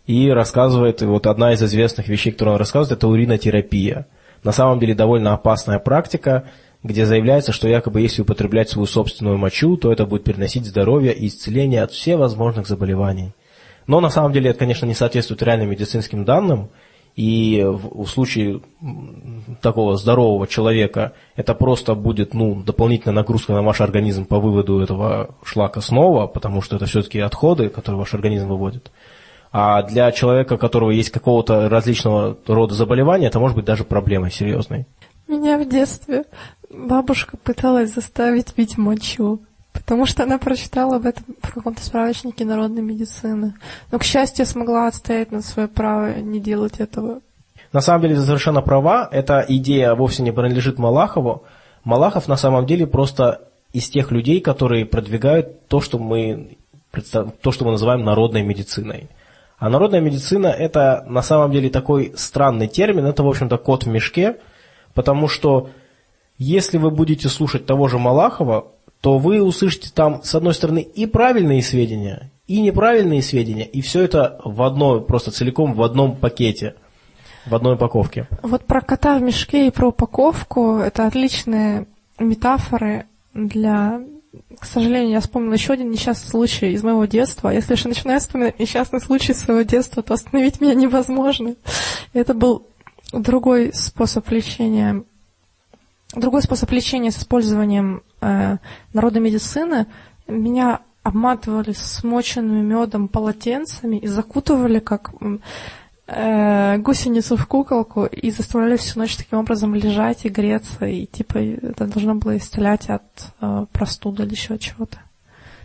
S1: и рассказывает, и вот одна из известных вещей, которую он рассказывает, это уринотерапия. на самом деле довольно опасная практика, где заявляется, что якобы если употреблять свою собственную мочу, то это будет переносить здоровье и исцеление от всевозможных заболеваний. Но на самом деле это, конечно, не соответствует реальным медицинским данным, и в, в случае такого здорового человека это просто будет ну, дополнительная нагрузка на ваш организм по выводу этого шлака снова, потому что это все-таки отходы, которые ваш организм выводит. А для человека, у которого есть какого-то различного рода заболевания, это может быть даже проблемой серьезной.
S2: Меня в детстве бабушка пыталась заставить пить мочу, потому что она прочитала об этом в каком-то справочнике народной медицины. Но, к счастью, смогла отстоять на свое право не делать этого.
S1: На самом деле, ты совершенно права, эта идея вовсе не принадлежит Малахову. Малахов на самом деле просто из тех людей, которые продвигают то, что мы, то, что мы называем народной медициной. А народная медицина – это на самом деле такой странный термин, это, в общем-то, кот в мешке, потому что если вы будете слушать того же Малахова, то вы услышите там, с одной стороны, и правильные сведения, и неправильные сведения, и все это в одной, просто целиком в одном пакете, в одной упаковке.
S2: Вот про кота в мешке и про упаковку – это отличные метафоры для... К сожалению, я вспомнила еще один несчастный случай из моего детства. Если же начинаю вспоминать несчастный случай своего детства, то остановить меня невозможно. Это был другой способ лечения другой способ лечения с использованием э, народной медицины. Меня обматывали смоченными медом полотенцами и закутывали как э, гусеницу в куколку и заставляли всю ночь таким образом лежать и греться. И типа это должно было исцелять от э, простуды или еще чего-то.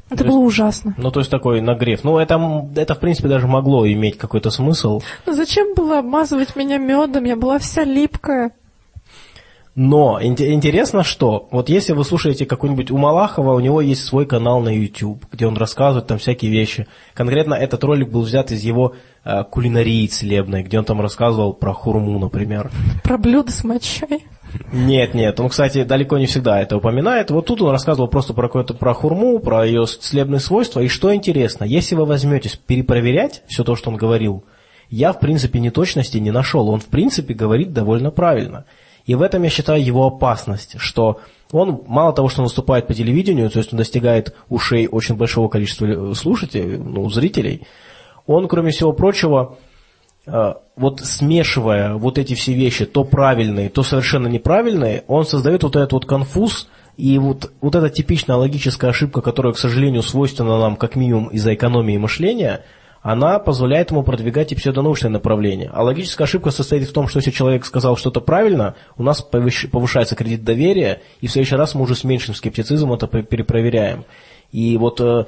S2: Это
S1: То
S2: было
S1: есть-
S2: ужасно.
S1: Ну, то есть такой нагрев. Ну, это, это, в принципе, даже могло иметь какой-то смысл.
S2: Ну зачем было обмазывать меня медом? Я была вся липкая.
S1: Но ин- интересно, что вот если вы слушаете какой-нибудь у Малахова, у него есть свой канал на YouTube, где он рассказывает там всякие вещи. Конкретно этот ролик был взят из его э, кулинарии целебной, где он там рассказывал про хурму, например.
S2: Про блюдо с мочой.
S1: Нет, нет, он, кстати, далеко не всегда это упоминает. Вот тут он рассказывал просто про какое-то про хурму, про ее целебные свойства. И что интересно, если вы возьметесь перепроверять все то, что он говорил, я, в принципе, неточности не нашел. Он, в принципе, говорит довольно правильно. И в этом я считаю его опасность, что он мало того, что он выступает по телевидению, то есть он достигает ушей очень большого количества лю- слушателей, ну, зрителей, он, кроме всего прочего, э, вот смешивая вот эти все вещи, то правильные, то совершенно неправильные, он создает вот этот вот конфуз, и вот, вот эта типичная логическая ошибка, которая, к сожалению, свойственна нам как минимум из-за экономии мышления, она позволяет ему продвигать и псевдонаучное направление. А логическая ошибка состоит в том, что если человек сказал что-то правильно, у нас повышается кредит доверия, и в следующий раз мы уже с меньшим скептицизмом это пе- перепроверяем. И вот э,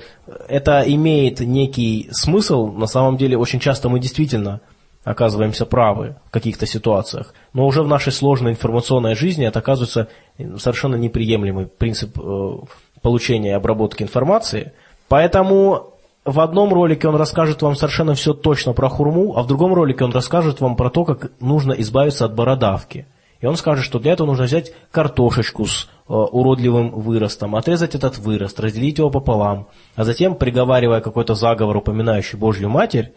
S1: это имеет некий смысл, на самом деле очень часто мы действительно оказываемся правы в каких-то ситуациях. Но уже в нашей сложной информационной жизни это оказывается совершенно неприемлемый принцип э, получения и обработки информации. Поэтому в одном ролике он расскажет вам совершенно все точно про хурму, а в другом ролике он расскажет вам про то, как нужно избавиться от бородавки. И он скажет, что для этого нужно взять картошечку с э, уродливым выростом, отрезать этот вырост, разделить его пополам, а затем, приговаривая какой-то заговор, упоминающий Божью Матерь,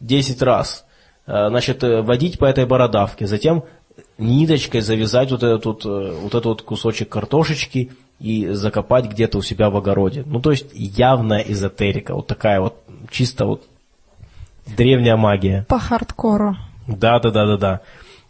S1: 10 раз, э, значит, э, водить по этой бородавке, затем ниточкой завязать вот этот вот, вот этот вот кусочек картошечки и закопать где-то у себя в огороде. Ну, то есть явная эзотерика, вот такая вот чисто вот древняя магия.
S2: По хардкору.
S1: Да, да, да, да, да.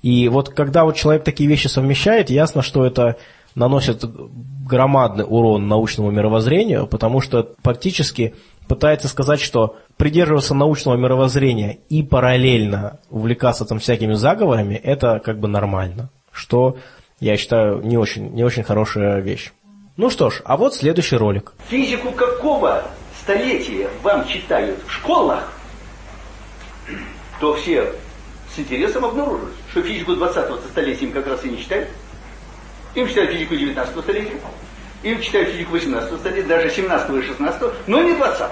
S1: И вот когда вот человек такие вещи совмещает, ясно, что это наносит громадный урон научному мировоззрению, потому что практически пытается сказать, что придерживаться научного мировоззрения и параллельно увлекаться там всякими заговорами, это как бы нормально. Что, я считаю, не очень, не очень хорошая вещь. Ну что ж, а вот следующий ролик.
S7: Физику какого столетия вам читают в школах, то все с интересом обнаружат, что физику 20-го столетия им как раз и не читают. Им читают физику 19 столетия, им читают физику 18 столетия, даже 17 и 16, но не 20 -го.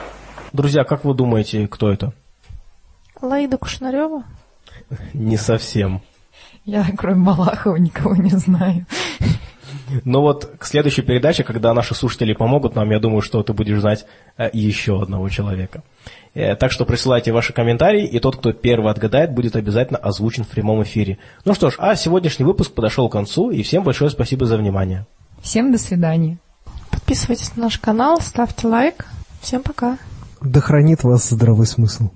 S1: Друзья, как вы думаете, кто это?
S2: Лаида Кушнарева?
S1: Не совсем.
S3: Я, кроме Малахова, никого не знаю.
S1: Но вот к следующей передаче, когда наши слушатели помогут нам, я думаю, что ты будешь знать э, еще одного человека. Э, Так что присылайте ваши комментарии, и тот, кто первый отгадает, будет обязательно озвучен в прямом эфире. Ну что ж, а сегодняшний выпуск подошел к концу, и всем большое спасибо за внимание.
S3: Всем до свидания.
S2: Подписывайтесь на наш канал, ставьте лайк. Всем пока.
S5: Да хранит вас здравый смысл.